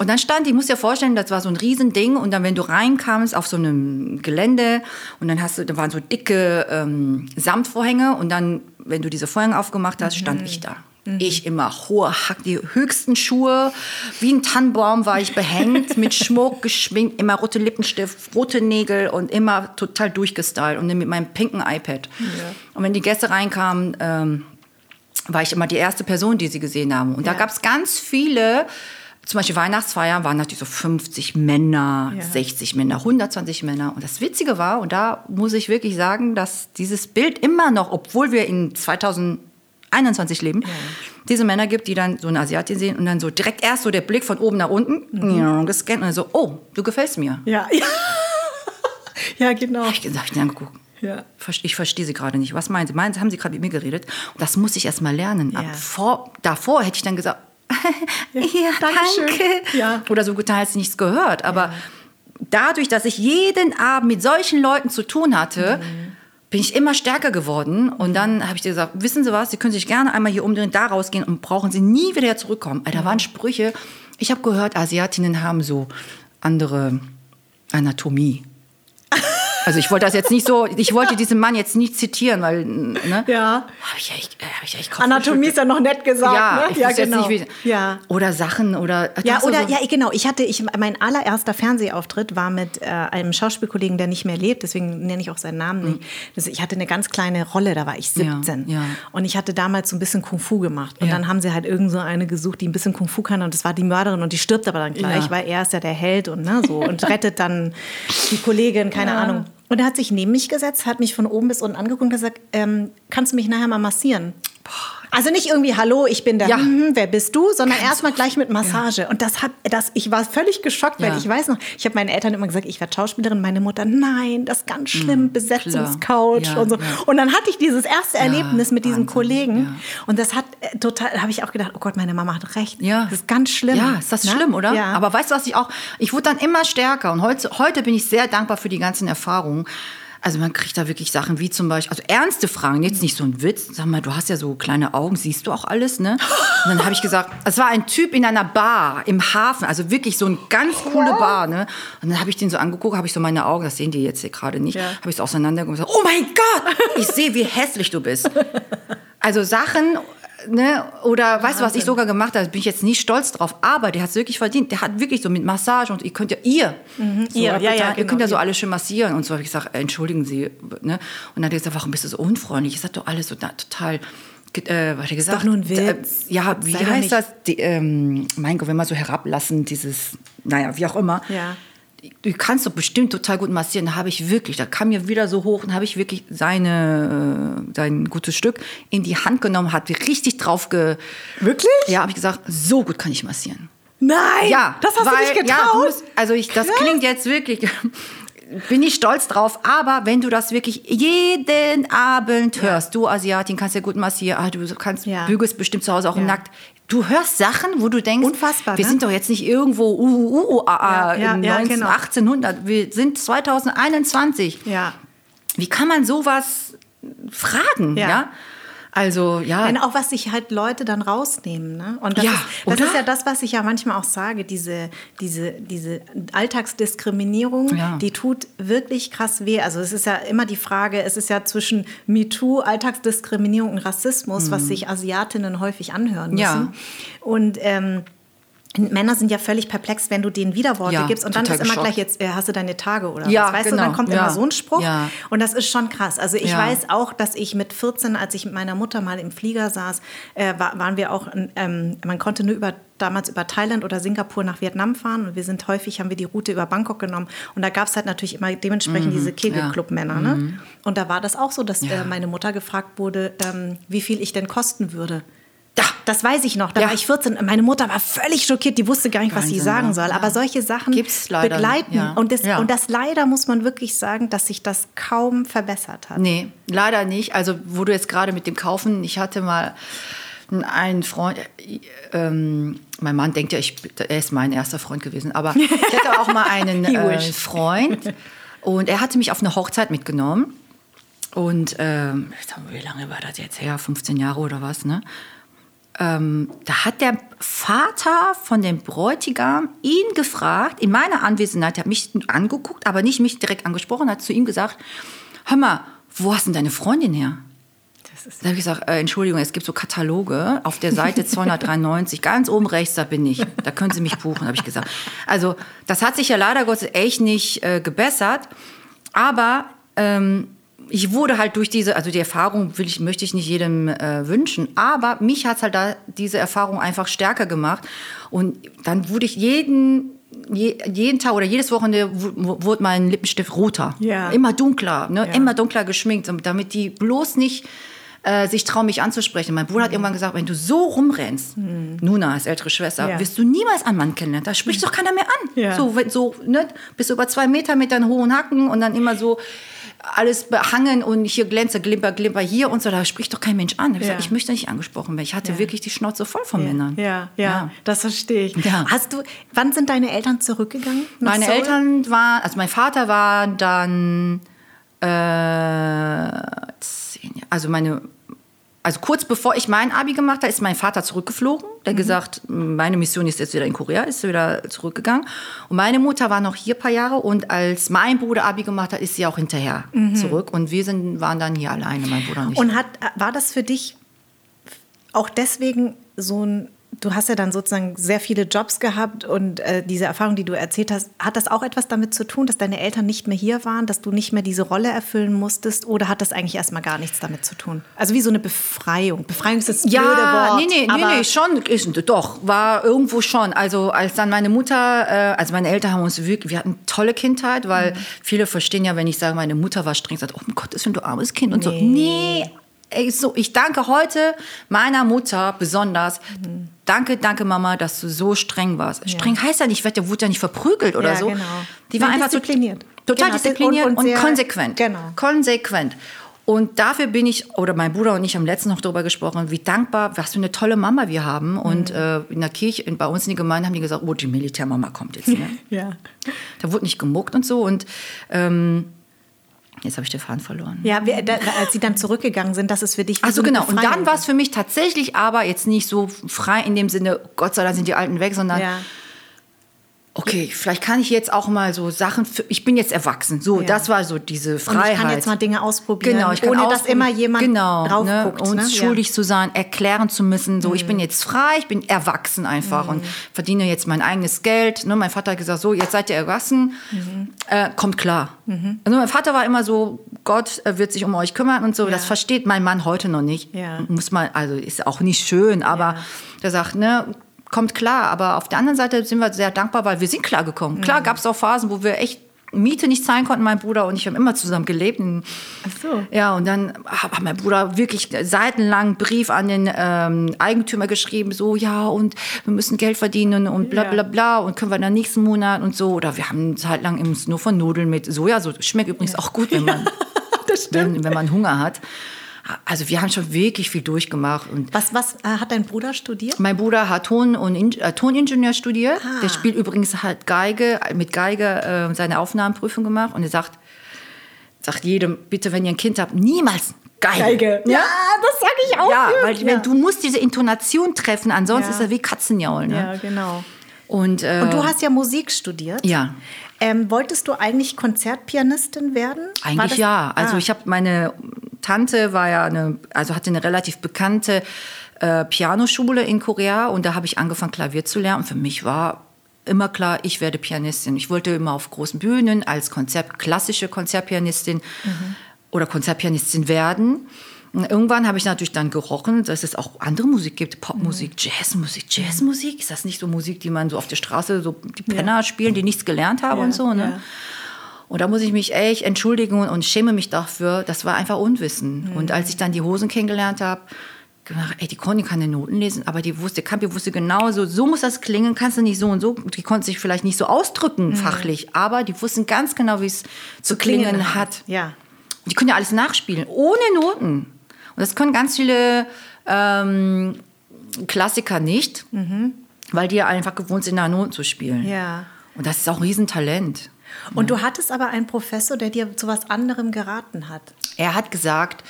Speaker 1: Und dann stand, ich muss dir vorstellen, das war so ein Riesending. Und dann, wenn du reinkamst auf so einem Gelände und dann hast du, da waren so dicke ähm, Samtvorhänge und dann, wenn du diese Vorhänge aufgemacht hast, stand mhm. ich da. Mhm. Ich immer hohe Hack, die höchsten Schuhe, wie ein Tannenbaum war ich behängt, mit Schmuck geschminkt, immer rote Lippenstift, rote Nägel und immer total durchgestylt und mit meinem pinken iPad. Ja. Und wenn die Gäste reinkamen, ähm, war ich immer die erste Person, die sie gesehen haben. Und ja. da gab es ganz viele zum Beispiel Weihnachtsfeiern waren natürlich so 50 Männer, ja. 60 Männer, 120 Männer. Und das Witzige war, und da muss ich wirklich sagen, dass dieses Bild immer noch, obwohl wir in 2021 leben, ja. diese Männer gibt, die dann so eine Asiatin sehen und dann so direkt erst so der Blick von oben nach unten mhm. gescannt und dann so, oh, du gefällst mir.
Speaker 2: Ja, ja. [LAUGHS] ja genau.
Speaker 1: Hab ich gesagt, ich angeguckt. Ja. Ich verstehe sie gerade nicht. Was meinen Sie? Meinen Sie, haben Sie gerade mit mir geredet? Und das muss ich erst mal lernen. Ja. Vor, davor hätte ich dann gesagt, [LAUGHS] ja, danke. Ja. Oder so hast du nichts gehört. Aber ja. dadurch, dass ich jeden Abend mit solchen Leuten zu tun hatte, mhm. bin ich immer stärker geworden. Und dann habe ich dir gesagt, wissen Sie was, Sie können sich gerne einmal hier umdrehen, da rausgehen und brauchen Sie nie wieder zurückkommen. Da waren Sprüche. Ich habe gehört, Asiatinnen haben so andere Anatomie. [LAUGHS] Also ich wollte das jetzt nicht so, ich wollte diesen Mann jetzt nicht zitieren, weil, ne?
Speaker 2: Ja.
Speaker 1: Hab ich echt, hab ich echt
Speaker 2: Anatomie ist ja noch nett gesagt,
Speaker 1: ja,
Speaker 2: ne?
Speaker 1: ja, genau. Nicht, ja. Oder Sachen oder.
Speaker 2: Ja, oder, so ja, genau. Ich hatte, ich, mein allererster Fernsehauftritt war mit äh, einem Schauspielkollegen, der nicht mehr lebt, deswegen nenne ich auch seinen Namen nicht. Also ich hatte eine ganz kleine Rolle, da war ich 17. Ja, ja. Und ich hatte damals so ein bisschen Kung Fu gemacht. Und ja. dann haben sie halt irgend so eine gesucht, die ein bisschen Kung Fu kann und das war die Mörderin und die stirbt aber dann gleich, weil er ist ja der Held und ne, so und [LAUGHS] rettet dann die Kollegin, keine Ahnung. Und er hat sich neben mich gesetzt, hat mich von oben bis unten angeguckt und gesagt, ähm, kannst du mich nachher mal massieren? Boah. Also nicht irgendwie, hallo, ich bin der, ja. hm, wer bist du, sondern erstmal gleich mit Massage. Ja. Und das hat, das, ich war völlig geschockt, weil ja. ich weiß noch, ich habe meinen Eltern immer gesagt, ich werde Schauspielerin, meine Mutter, nein, das ist ganz hm, schlimm, mhm, Besetzungscouch und so. Und dann hatte ich dieses erste Erlebnis mit diesem Kollegen und das hat äh, total, da habe ich auch gedacht, oh Gott, meine Mama hat recht. Ja. Das ist ganz schlimm.
Speaker 1: Ja, ist das ne? schlimm, oder? Ja. Aber weißt du, was ich auch, ich wurde dann immer stärker und heute, heute bin ich sehr dankbar für die ganzen Erfahrungen. Also man kriegt da wirklich Sachen wie zum Beispiel, also ernste Fragen, jetzt nicht so ein Witz. Sag mal, du hast ja so kleine Augen, siehst du auch alles, ne? Und dann habe ich gesagt, es war ein Typ in einer Bar im Hafen, also wirklich so eine ganz coole Bar, ne? Und dann habe ich den so angeguckt, habe ich so meine Augen, das sehen die jetzt hier gerade nicht, ja. habe ich so auseinandergeguckt und gesagt, oh mein Gott, ich sehe, wie hässlich du bist. [LAUGHS] Also Sachen, Ne? Oder weißt du, was ich sogar gemacht habe? Da bin ich jetzt nicht stolz drauf, aber der hat es wirklich verdient. Der hat wirklich so mit Massage und ihr könnt ja, ihr, mhm. so, ihr, ja, ja, ihr genau, könnt ja so alles schön massieren und so. habe ich gesagt, entschuldigen Sie. Ne? Und dann hat er gesagt, warum bist du so unfreundlich? Ich sagte doch alles so na, total äh, was hat er gesagt?
Speaker 2: Ist doch nur ein Witz.
Speaker 1: Äh, ja, wie Sei heißt das? Die, ähm, mein Gott, wenn man so herablassen, dieses, naja, wie auch immer. Ja du kannst doch bestimmt total gut massieren. Da habe ich wirklich, da kam mir wieder so hoch und habe ich wirklich seine, äh, sein gutes Stück in die Hand genommen, hat richtig drauf ge...
Speaker 2: Wirklich?
Speaker 1: Ja, habe ich gesagt, so gut kann ich massieren.
Speaker 2: Nein,
Speaker 1: ja,
Speaker 2: das hast weil, du nicht getraut. Ja, musst,
Speaker 1: also ich, das klingt jetzt wirklich, [LAUGHS] bin ich stolz drauf, aber wenn du das wirklich jeden Abend hörst, ja. du Asiatin kannst ja gut massieren, ah, du kannst ja. bügelst bestimmt zu Hause auch ja. nackt, du hörst Sachen, wo du denkst,
Speaker 2: Unfassbar,
Speaker 1: wir
Speaker 2: ne?
Speaker 1: sind doch jetzt nicht irgendwo uh, uh, uh, ja, ja, 19, ja, genau. 1800, wir sind 2021.
Speaker 2: Ja.
Speaker 1: Wie kann man sowas fragen? ja? Also ja.
Speaker 2: Wenn auch was sich halt Leute dann rausnehmen. Ne? Und das,
Speaker 1: ja,
Speaker 2: ist, das ist ja das, was ich ja manchmal auch sage, diese, diese, diese Alltagsdiskriminierung, ja. die tut wirklich krass weh. Also es ist ja immer die Frage, es ist ja zwischen MeToo, Alltagsdiskriminierung und Rassismus, mhm. was sich Asiatinnen häufig anhören müssen. Ja. Und ähm, Männer sind ja völlig perplex, wenn du denen Widerworte ja, gibst und dann ist immer geschockt. gleich jetzt äh, hast du deine Tage oder
Speaker 1: ja,
Speaker 2: was, weißt
Speaker 1: genau.
Speaker 2: du, dann kommt
Speaker 1: ja.
Speaker 2: immer so ein Spruch ja. und das ist schon krass. Also ich weiß auch, dass ich mit 14, als ich mit meiner Mutter mal im Flieger saß, äh, war, waren wir auch, ähm, man konnte nur über damals über Thailand oder Singapur nach Vietnam fahren und wir sind häufig, haben wir die Route über Bangkok genommen und da gab es halt natürlich immer dementsprechend mhm, diese Kegelclub-Männer. Ne? Mhm. Und da war das auch so, dass äh, meine Mutter gefragt wurde, ähm, wie viel ich denn kosten würde. Ja. Das weiß ich noch. Da
Speaker 1: Ja.
Speaker 2: war ich 14. und Meine Mutter war völlig schockiert. Die wusste gar nicht, was sie
Speaker 1: Wahnsinn,
Speaker 2: sagen
Speaker 1: ja.
Speaker 2: soll. Aber solche Sachen begleiten.
Speaker 1: ja.
Speaker 2: Und, das, und das leider muss man wirklich sagen, dass sich das kaum verbessert hat.
Speaker 1: Nee, leider nicht. Also, wo du jetzt gerade mit dem Kaufen, ich hatte mal einen Freund, äh, ähm, mein Mann denkt ja, ich, er ist mein erster Freund gewesen, aber [LAUGHS] ich hatte auch mal einen [LAUGHS] äh. Freund und er hatte mich auf eine Hochzeit mitgenommen. Und ähm, wie lange war das jetzt her? 15 Jahre oder was, ne? Ähm, da hat der Vater von dem Bräutigam ihn gefragt, in meiner Anwesenheit, er hat mich angeguckt, aber nicht mich direkt angesprochen, hat zu ihm gesagt, hör mal, wo hast denn deine Freundin her? Da habe ich gesagt, äh, Entschuldigung, es gibt so Kataloge auf der Seite 293, ganz oben rechts, da bin ich. Da können Sie mich buchen, habe ich gesagt. Also das hat sich ja leider Gottes echt nicht äh, gebessert. Aber ähm, ich wurde halt durch diese, also die Erfahrung will ich, möchte ich nicht jedem äh, wünschen, aber mich hat halt da diese Erfahrung einfach stärker gemacht. Und dann wurde ich jeden, je, jeden Tag oder jedes Wochenende wu- wu- wurde mein Lippenstift roter.
Speaker 2: Ja.
Speaker 1: Immer dunkler, ne?
Speaker 2: Ja.
Speaker 1: immer dunkler geschminkt, damit die bloß nicht äh, sich trauen, mich anzusprechen. Mein Bruder hat irgendwann gesagt, wenn du so rumrennst, Nuna als ältere Schwester,
Speaker 2: Ja.
Speaker 1: wirst du niemals einen Mann kennenlernen. Da spricht doch keiner mehr an.
Speaker 2: Ja.
Speaker 1: So, so ne? bist du über zwei Meter mit deinen hohen Hacken und dann immer so alles behangen und hier glänze, glimper, glimper hier und so. Da spricht doch kein Mensch an. Ich,
Speaker 2: Ja.
Speaker 1: gesagt, ich möchte nicht angesprochen werden. Ich hatte
Speaker 2: Ja.
Speaker 1: wirklich die Schnauze voll von Männern.
Speaker 2: Ja, ja,
Speaker 1: Ja.
Speaker 2: das verstehe ich.
Speaker 1: Ja.
Speaker 2: Hast du, wann sind deine Eltern zurückgegangen?
Speaker 1: Meine
Speaker 2: Seoul?
Speaker 1: Eltern waren, also mein Vater war dann, äh, also meine, also kurz bevor ich mein Abi gemacht habe, ist mein Vater zurückgeflogen. Der gesagt, meine Mission ist jetzt wieder in Korea, ist wieder zurückgegangen. Und meine Mutter war noch hier ein paar Jahre und als mein Bruder Abi gemacht hat, ist sie auch hinterher zurück. Und wir sind, waren dann hier alleine, mein Bruder und ich.
Speaker 2: Und hat, war das für dich auch deswegen so ein, du hast ja dann sozusagen sehr viele Jobs gehabt und äh, diese Erfahrung, die du erzählt hast, hat das auch etwas damit zu tun, dass deine Eltern nicht mehr hier waren, dass du nicht mehr diese Rolle erfüllen musstest oder hat das eigentlich erstmal gar nichts damit zu tun? Also wie so eine Befreiung. Befreiung ist das blöde
Speaker 1: Ja,
Speaker 2: Wort.
Speaker 1: nee, nee, nee,
Speaker 2: aber
Speaker 1: nee, schon, ist, doch, war irgendwo schon. Also als dann meine Mutter, äh, also meine Eltern haben uns wirklich, wir hatten eine tolle Kindheit, weil viele verstehen ja, wenn ich sage, meine Mutter war streng, sagt, oh mein Gott, das sind du armes Kind und so. Nee, so, ich danke heute meiner Mutter besonders. Danke, danke Mama, dass du so streng warst. Streng heißt ja nicht, ich wurde ja nicht verprügelt oder
Speaker 2: Ja,
Speaker 1: so.
Speaker 2: genau.
Speaker 1: Die war
Speaker 2: Nein,
Speaker 1: einfach
Speaker 2: diszipliniert.
Speaker 1: Total
Speaker 2: Genau,
Speaker 1: diszipliniert
Speaker 2: und-
Speaker 1: und,
Speaker 2: und
Speaker 1: konsequent.
Speaker 2: genau.
Speaker 1: Konsequent. Und dafür bin ich, oder mein Bruder und ich haben letztens noch darüber gesprochen, wie dankbar, was für eine tolle Mama wir haben. Und äh, in der Kirche, in, bei uns in der Gemeinde haben die gesagt, oh, die Militärmama kommt jetzt. Ne? [LAUGHS]
Speaker 2: Ja.
Speaker 1: da wurde nicht gemuckt und so. Und ähm, jetzt habe ich den Faden verloren.
Speaker 2: Ja, wir, da, als sie dann zurückgegangen sind, das ist für dich
Speaker 1: Also genau, und dann war es für mich tatsächlich aber jetzt nicht so frei in dem Sinne, Gott sei Dank sind die Alten weg, sondern
Speaker 2: Ja.
Speaker 1: Okay, vielleicht kann ich jetzt auch mal so Sachen, für, ich bin jetzt erwachsen. So,
Speaker 2: Ja.
Speaker 1: das war so diese
Speaker 2: Und
Speaker 1: Freiheit.
Speaker 2: ich kann jetzt mal Dinge ausprobieren,
Speaker 1: Genau, ich kann
Speaker 2: ohne dass immer jemand
Speaker 1: genau,
Speaker 2: drauf
Speaker 1: ne,
Speaker 2: guckt.
Speaker 1: uns
Speaker 2: ne?
Speaker 1: schuldig zu sein, erklären zu müssen. So, ich bin jetzt frei, ich bin erwachsen einfach und verdiene jetzt mein eigenes Geld. Ne, mein Vater hat gesagt, so, jetzt seid ihr erwachsen, äh, kommt klar. Also mein Vater war immer so, Gott wird sich um euch kümmern und so.
Speaker 2: Ja.
Speaker 1: Das versteht mein Mann heute noch nicht.
Speaker 2: Ja.
Speaker 1: Muss man, also ist auch nicht schön, aber der sagt, ne, kommt klar. Aber auf der anderen Seite sind wir sehr dankbar, weil wir sind klar gekommen. Klar gab es auch Phasen, wo wir echt Miete nicht zahlen konnten, mein Bruder und ich haben immer zusammen gelebt.
Speaker 2: Ach so.
Speaker 1: ja, und dann hat mein Bruder wirklich seitenlang Brief an den ähm, Eigentümer geschrieben, so, ja, und wir müssen Geld verdienen und bla
Speaker 2: Ja.
Speaker 1: bla bla und können wir dann nächsten Monat und so. Oder wir haben eine Zeit lang uns nur von Nudeln mit Soja, so schmeckt übrigens auch gut, wenn man, [LAUGHS]
Speaker 2: stimmt.
Speaker 1: wenn, wenn man Hunger hat. Also wir haben schon wirklich viel durchgemacht und
Speaker 2: Was, was äh, hat dein Bruder studiert?
Speaker 1: mein Bruder hat Ton und In äh, Toningenieur studiert.
Speaker 2: Ah.
Speaker 1: Der spielt übrigens halt Geige, mit Geige äh, seine Aufnahmeprüfung gemacht. Und er sagt, sagt jedem, bitte, wenn ihr ein Kind habt, niemals Geige.
Speaker 2: Ja, das sage ich auch.
Speaker 1: Ja, weil wenn du musst diese Intonation treffen, ansonsten
Speaker 2: Ja.
Speaker 1: ist er wie Katzenjaul. Ne?
Speaker 2: Ja, genau.
Speaker 1: Und, äh,
Speaker 2: Und du hast ja Musik studiert.
Speaker 1: ja,
Speaker 2: Ähm, wolltest du eigentlich Konzertpianistin werden?
Speaker 1: Eigentlich ja. Also
Speaker 2: Ah.
Speaker 1: ich habe meine Tante war ja eine, also hatte eine relativ bekannte äh, Pianoschule in Korea und da habe ich angefangen Klavier zu lernen. Und für mich war immer klar, ich werde Pianistin. Ich wollte immer auf großen Bühnen als Konzert, klassische Konzertpianistin oder Konzertpianistin werden. Und irgendwann habe ich natürlich dann gerochen, dass es auch andere Musik gibt, Popmusik, Jazzmusik. Jazzmusik, ist das nicht so Musik, die man so auf der Straße, so die Penner spielen, die nichts gelernt haben
Speaker 2: Ja,
Speaker 1: und so, ne?
Speaker 2: ja.
Speaker 1: Und da muss ich mich echt entschuldigen und schäme mich dafür. Das war einfach Unwissen. Und als ich dann die Hosen kennengelernt habe, gedacht, ey, die konnte keine Noten lesen, aber die wusste, Campi wusste genau so, so muss das klingen, kannst du nicht so und so. Die konnte sich vielleicht nicht so ausdrücken fachlich, aber die wussten ganz genau, wie es zu klingen, hat.
Speaker 2: Ja.
Speaker 1: Die können ja alles nachspielen, ohne Noten. Und das können ganz viele ähm, Klassiker nicht, weil die ja einfach gewohnt sind, nach Noten zu spielen.
Speaker 2: Ja.
Speaker 1: Und das ist auch ein Riesentalent.
Speaker 2: Und du hattest aber einen Professor, der dir zu was anderem geraten hat.
Speaker 1: Er hat gesagt,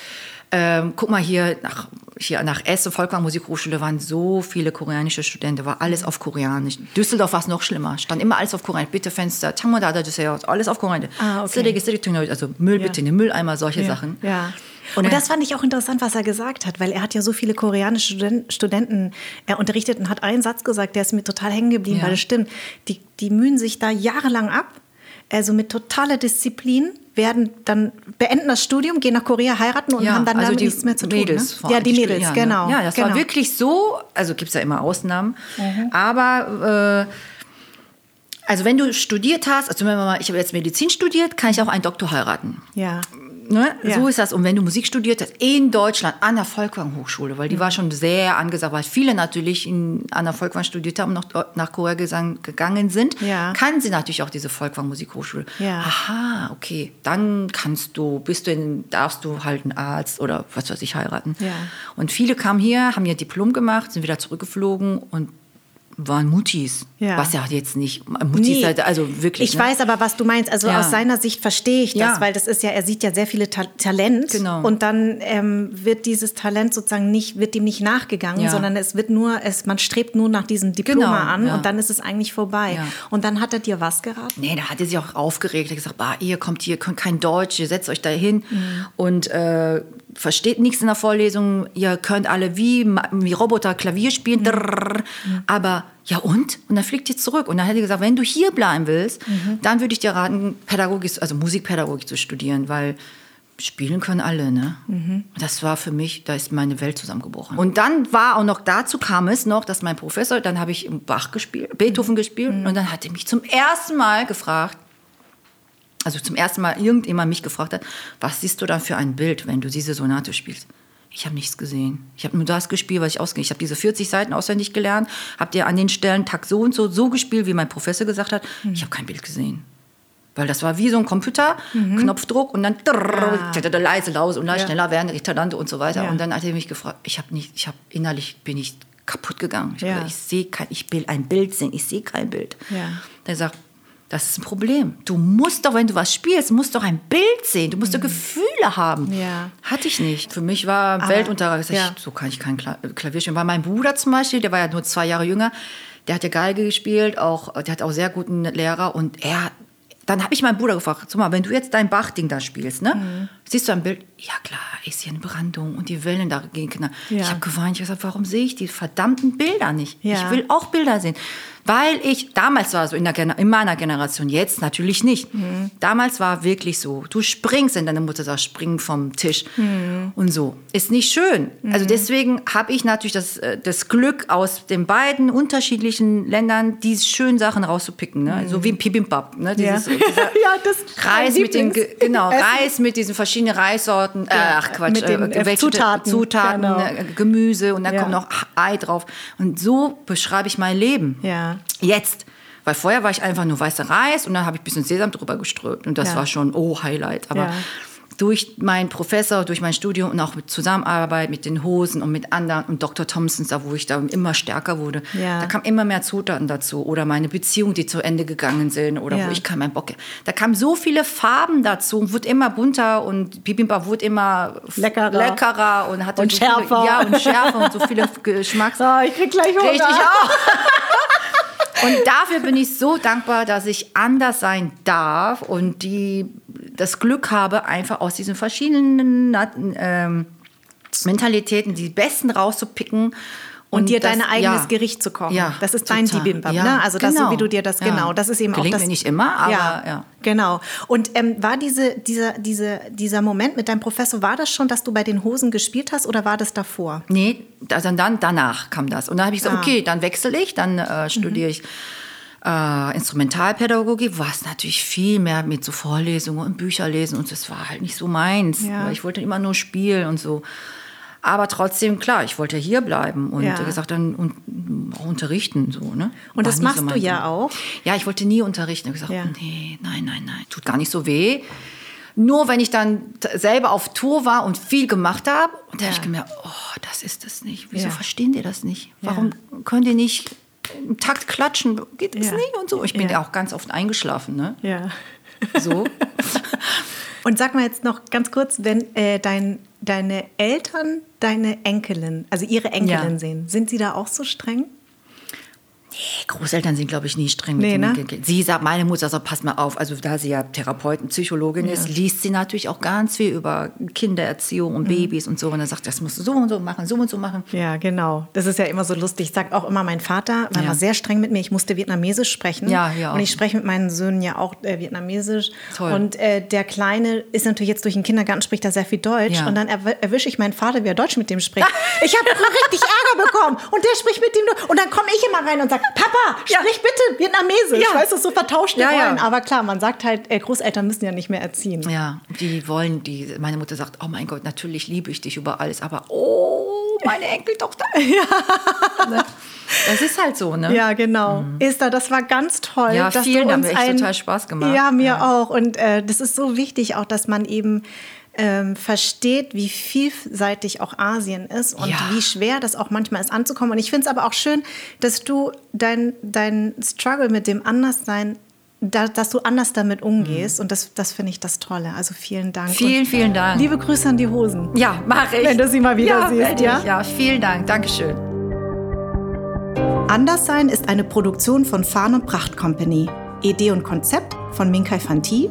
Speaker 1: ähm, guck mal hier nach, hier nach Essen, Volkwang Musikhochschule waren so viele koreanische Studenten, war alles auf Koreanisch. Düsseldorf war es noch schlimmer, stand immer alles auf Koreanisch. Bitte Fenster, Tamadada, alles auf Koreanisch.
Speaker 2: Ah, okay.
Speaker 1: Also Müll bitte ja. in Mülleimer, solche ja. Sachen.
Speaker 2: Ja. Und,
Speaker 1: und,
Speaker 2: das fand ich auch interessant, was er gesagt hat, weil er hat ja so viele koreanische Studenten, Studenten er unterrichtet und hat einen Satz gesagt, der ist mir total hängen geblieben,
Speaker 1: ja.
Speaker 2: weil das stimmt. Die, die mühen sich da jahrelang ab also mit totaler Disziplin, werden dann beenden das Studium, gehen nach Korea, heiraten und haben dann
Speaker 1: also
Speaker 2: damit nichts mehr zu
Speaker 1: Mädels,
Speaker 2: tun. Ne? Ja, die Mädels,
Speaker 1: ja, ne?
Speaker 2: genau.
Speaker 1: Ja, das
Speaker 2: genau.
Speaker 1: war wirklich so, also gibt es ja immer Ausnahmen, aber äh, also wenn du studiert hast, also wenn wir mal, ich habe jetzt Medizin studiert, kann ich auch einen Doktor heiraten.
Speaker 2: Ja.
Speaker 1: Ne?
Speaker 2: Ja.
Speaker 1: So ist das. Und wenn du Musik studiert hast, in Deutschland, an der Volkwang Hochschule, weil die
Speaker 2: Mhm.
Speaker 1: war schon sehr angesagt, weil viele natürlich in, an der Volkwang studiert haben und noch nach Korea gesang, gegangen sind,
Speaker 2: Ja.
Speaker 1: kannten sie natürlich auch diese Volkwang Musikhochschule.
Speaker 2: Ja.
Speaker 1: Aha, okay, dann kannst du, bist du in, darfst du halt einen Arzt oder was weiß ich heiraten.
Speaker 2: Ja.
Speaker 1: Und viele kamen hier, haben ihr Diplom gemacht, sind wieder zurückgeflogen und waren Mutis.
Speaker 2: Ja.
Speaker 1: Was ja jetzt nicht, Mutis,
Speaker 2: Nee.
Speaker 1: halt, also wirklich.
Speaker 2: Ich
Speaker 1: ne?
Speaker 2: weiß aber, was du meinst. Also
Speaker 1: Ja.
Speaker 2: aus seiner Sicht verstehe ich das,
Speaker 1: Ja.
Speaker 2: weil das ist ja, er sieht ja sehr viele Ta Talent
Speaker 1: Genau.
Speaker 2: und dann ähm, wird dieses Talent sozusagen nicht, wird dem nicht nachgegangen, sondern es wird nur, es, man strebt nur nach diesem Diplom
Speaker 1: Genau,
Speaker 2: an und dann ist es eigentlich vorbei. Und dann hat er dir was geraten?
Speaker 1: Nee, da hat er sich auch aufgeregt. Er hat gesagt, bah, ihr kommt hier, könnt kein Deutsch, ihr setzt euch da hin und äh, versteht nichts in der Vorlesung. Ihr könnt alle wie, wie Roboter Klavier spielen. Drrrr. Aber ja und? Und dann fliegt ihr zurück. Und dann hat er gesagt, wenn du hier bleiben willst, dann würde ich dir raten, Pädagogik, also Musikpädagogik zu studieren, weil spielen können alle, ne? Das war für mich, da ist meine Welt zusammengebrochen. Und dann war auch noch, dazu kam es noch, dass mein Professor, dann habe ich Bach gespielt, Beethoven gespielt und dann hat er mich zum ersten Mal gefragt, also zum ersten Mal irgendjemand mich gefragt hat, was siehst du dann für ein Bild, wenn du diese Sonate spielst? Ich habe nichts gesehen. Ich habe nur das gespielt, was ich ausgehe. Ich habe diese 40 Seiten auswendig gelernt, habe dir an den Stellen Takt so und so so gespielt, wie mein Professor gesagt hat. Ich habe kein Bild gesehen. Weil das war wie so ein Computer, Knopfdruck und dann drrrr, leise, laus und dann
Speaker 2: Ja.
Speaker 1: schneller werden, Retardante und so weiter.
Speaker 2: Ja.
Speaker 1: Und dann hat er mich gefragt, ich habe nicht, ich habe innerlich bin ich kaputt gegangen. Ich,
Speaker 2: Ja.
Speaker 1: gesagt, ich sehe kein, ich will ein Bild sehen, ich sehe kein Bild.
Speaker 2: Ja.
Speaker 1: Der sagt, das ist ein Problem. Du musst doch, wenn du was spielst, musst doch ein Bild sehen. Du musst doch Gefühle haben.
Speaker 2: Mhm. Ja.
Speaker 1: Hatte ich nicht. Für mich war Weltuntergang.
Speaker 2: Ja.
Speaker 1: So kann ich kein Kla Klavier spielen. Weil mein Bruder zum Beispiel, der war ja nur zwei Jahre jünger, der hat ja Geige gespielt, auch, der hat auch sehr guten Lehrer. Und er, dann habe ich meinen Bruder gefragt, sag mal, wenn du jetzt dein Bach-Ding da spielst, ne?
Speaker 2: Mhm.
Speaker 1: Siehst du ein Bild? Ja klar, ich sehe eine Brandung und die Wellen dagegen knallen.
Speaker 2: Ja.
Speaker 1: Ich habe geweint, ich habe gesagt, warum sehe ich die verdammten Bilder nicht?
Speaker 2: Ja.
Speaker 1: Ich will auch Bilder sehen. Weil ich, damals war so in, der, in meiner Generation, jetzt natürlich nicht.
Speaker 2: Mhm.
Speaker 1: Damals war wirklich so, du springst, wenn deine Mutter sagt, spring vom Tisch
Speaker 2: Mhm.
Speaker 1: und so. Ist nicht schön. Also deswegen habe ich natürlich das, äh, das Glück, aus den beiden unterschiedlichen Ländern diese schönen Sachen rauszupicken. Ne? So wie ein Pibimbap. Ne?
Speaker 2: Ja.
Speaker 1: Dieses, [LAUGHS] dieser
Speaker 2: ja, das
Speaker 1: Reis mit den, genau,
Speaker 2: Essen.
Speaker 1: Reis mit diesen verschiedenen Reissorten, äh, ach Quatsch,
Speaker 2: mit den, äh,
Speaker 1: welche-
Speaker 2: Zutaten,
Speaker 1: Zutaten
Speaker 2: genau.
Speaker 1: äh, Gemüse und dann
Speaker 2: Ja.
Speaker 1: kommt noch Ei drauf. Und so beschreibe ich mein Leben.
Speaker 2: Ja.
Speaker 1: Jetzt. Weil vorher war ich einfach nur weißer Reis und dann habe ich ein bisschen Sesam drüber geströmt. Und das
Speaker 2: Ja.
Speaker 1: war schon, oh, Highlight. Aber
Speaker 2: Ja.
Speaker 1: durch meinen Professor, durch mein Studium und auch mit Zusammenarbeit mit den Hosen und mit anderen und Dr. Thompsons, da wo ich da immer stärker wurde,
Speaker 2: Ja.
Speaker 1: da kam immer mehr Zutaten dazu. Oder meine Beziehungen, die zu Ende gegangen sind oder wo ich keinen Bock Da kamen so viele Farben dazu und wurde immer bunter und Bibimbap wurde immer
Speaker 2: Leckerer.
Speaker 1: leckerer und hatte
Speaker 2: Und
Speaker 1: so
Speaker 2: schärfer.
Speaker 1: Viele, ja, und schärfer und so viele Geschmacks. [LAUGHS]
Speaker 2: Ah, ich krieg gleich Hunger.
Speaker 1: Richtig auch. [LAUGHS] Und dafür bin ich so dankbar, dass ich anders sein darf und die, das Glück habe, einfach aus diesen verschiedenen ähm, Mentalitäten die besten rauszupicken.
Speaker 2: Und, dir
Speaker 1: das-
Speaker 2: dein eigenes
Speaker 1: ja.
Speaker 2: Gericht zu kochen.
Speaker 1: Ja,
Speaker 2: das ist dein. Bibimbap,
Speaker 1: Ja,
Speaker 2: ne? Also das so
Speaker 1: genau.
Speaker 2: wie du dir das genau. Das ist eben
Speaker 1: Gelingt
Speaker 2: auch das.
Speaker 1: mir nicht immer, aber ja.
Speaker 2: Genau. Und ähm, war diese, dieser, diese, dieser Moment mit deinem Professor, war das schon, dass du bei den Hosen gespielt hast oder war das davor?
Speaker 1: Nee, also dann danach kam das. Und dann habe ich gesagt,
Speaker 2: Ah.
Speaker 1: okay, dann wechsle ich, dann äh, studiere ich äh, Instrumentalpädagogik, was natürlich viel mehr mit so Vorlesungen und Bücher lesen und das war halt nicht so meins. Ich wollte immer nur spielen und so. Aber trotzdem, klar, ich wollte hier bleiben und
Speaker 2: Ja.
Speaker 1: gesagt dann und, auch unterrichten so, ne?
Speaker 2: Und
Speaker 1: War
Speaker 2: das machst
Speaker 1: so
Speaker 2: du ja
Speaker 1: Ding.
Speaker 2: auch.
Speaker 1: Ja, ich wollte nie unterrichten. Ich habe
Speaker 2: Ja.
Speaker 1: gesagt, nee, nein, nein, nein, tut gar nicht so weh. Nur wenn ich dann selber auf Tour war und viel gemacht habe, und da habe ich
Speaker 2: Ja.
Speaker 1: gemerkt, oh, das ist das nicht. Wieso
Speaker 2: Ja.
Speaker 1: verstehen die das nicht?
Speaker 2: Ja.
Speaker 1: Warum können die nicht im Takt klatschen? Geht das
Speaker 2: Ja.
Speaker 1: nicht? Und so. Ich bin
Speaker 2: Ja.
Speaker 1: ja auch ganz oft eingeschlafen, ne?
Speaker 2: Ja.
Speaker 1: So. [LAUGHS]
Speaker 2: Und sag mal jetzt noch ganz kurz, wenn äh, dein, deine Eltern deine Enkelin, also ihre Enkelin
Speaker 1: Ja.
Speaker 2: sehen, sind sie da auch so streng?
Speaker 1: Großeltern sind, glaube ich, nie streng mit
Speaker 2: Nee,
Speaker 1: den
Speaker 2: ne?
Speaker 1: Sie sagt, meine Mutter sagt, pass mal auf, also da sie ja Therapeutin, Psychologin ist, liest sie natürlich auch ganz viel über Kindererziehung
Speaker 2: Mhm.
Speaker 1: und Babys und so. Und dann sagt, das musst du so und so machen, so und so machen.
Speaker 2: Ja, genau. Das ist ja immer so lustig. Ich sage auch immer, mein Vater war
Speaker 1: Ja.
Speaker 2: sehr streng mit mir. Ich musste Vietnamesisch sprechen.
Speaker 1: Ja, ja
Speaker 2: Und ich spreche mit meinen Söhnen ja auch äh, Vietnamesisch.
Speaker 1: Toll.
Speaker 2: Und äh, der Kleine ist natürlich jetzt durch den Kindergarten, spricht da sehr viel Deutsch.
Speaker 1: Ja.
Speaker 2: Und dann erw erwische ich meinen Vater, wie er Deutsch mit dem spricht. [LAUGHS] ich habe richtig Ärger bekommen. Und der spricht mit dem. Deutsch. Und dann komme ich immer rein und sage, Papa,
Speaker 1: Ja.
Speaker 2: sprich bitte Vietnamesisch.
Speaker 1: Ja.
Speaker 2: Weißt du, so vertauschte
Speaker 1: Ja, ja.
Speaker 2: Rollen. Aber klar, man sagt halt, Großeltern müssen ja nicht mehr erziehen.
Speaker 1: Ja, die wollen, die, meine Mutter sagt, oh mein Gott, natürlich liebe ich dich über alles, aber oh, meine Enkeltochter. [LAUGHS] Ja. Ne? Das ist halt so, ne?
Speaker 2: Ja, genau. Esther, das war ganz toll.
Speaker 1: Ja,
Speaker 2: dass
Speaker 1: vielen
Speaker 2: du
Speaker 1: Dank.
Speaker 2: uns
Speaker 1: Hat echt total Spaß gemacht.
Speaker 2: Ja, mir auch. Und äh, das ist so wichtig auch, dass man eben ähm, versteht, wie vielseitig auch Asien ist und
Speaker 1: Ja.
Speaker 2: wie schwer das auch manchmal ist anzukommen. Und ich finde es aber auch schön, dass du dein, dein Struggle mit dem Anderssein, da, dass du anders damit umgehst. Und das, das finde ich das Tolle. Also vielen Dank.
Speaker 1: Mhm. Vielen,
Speaker 2: und
Speaker 1: vielen Dank.
Speaker 2: Liebe Grüße an die Hosen.
Speaker 1: Ja, mache ich.
Speaker 2: Wenn du sie mal wieder
Speaker 1: ja,
Speaker 2: siehst, ja?
Speaker 1: Ich. Ja, vielen Dank. Dankeschön.
Speaker 2: Anderssein ist eine Produktion von Farn und Pracht Company. Idee und Konzept von Minkai Fanti.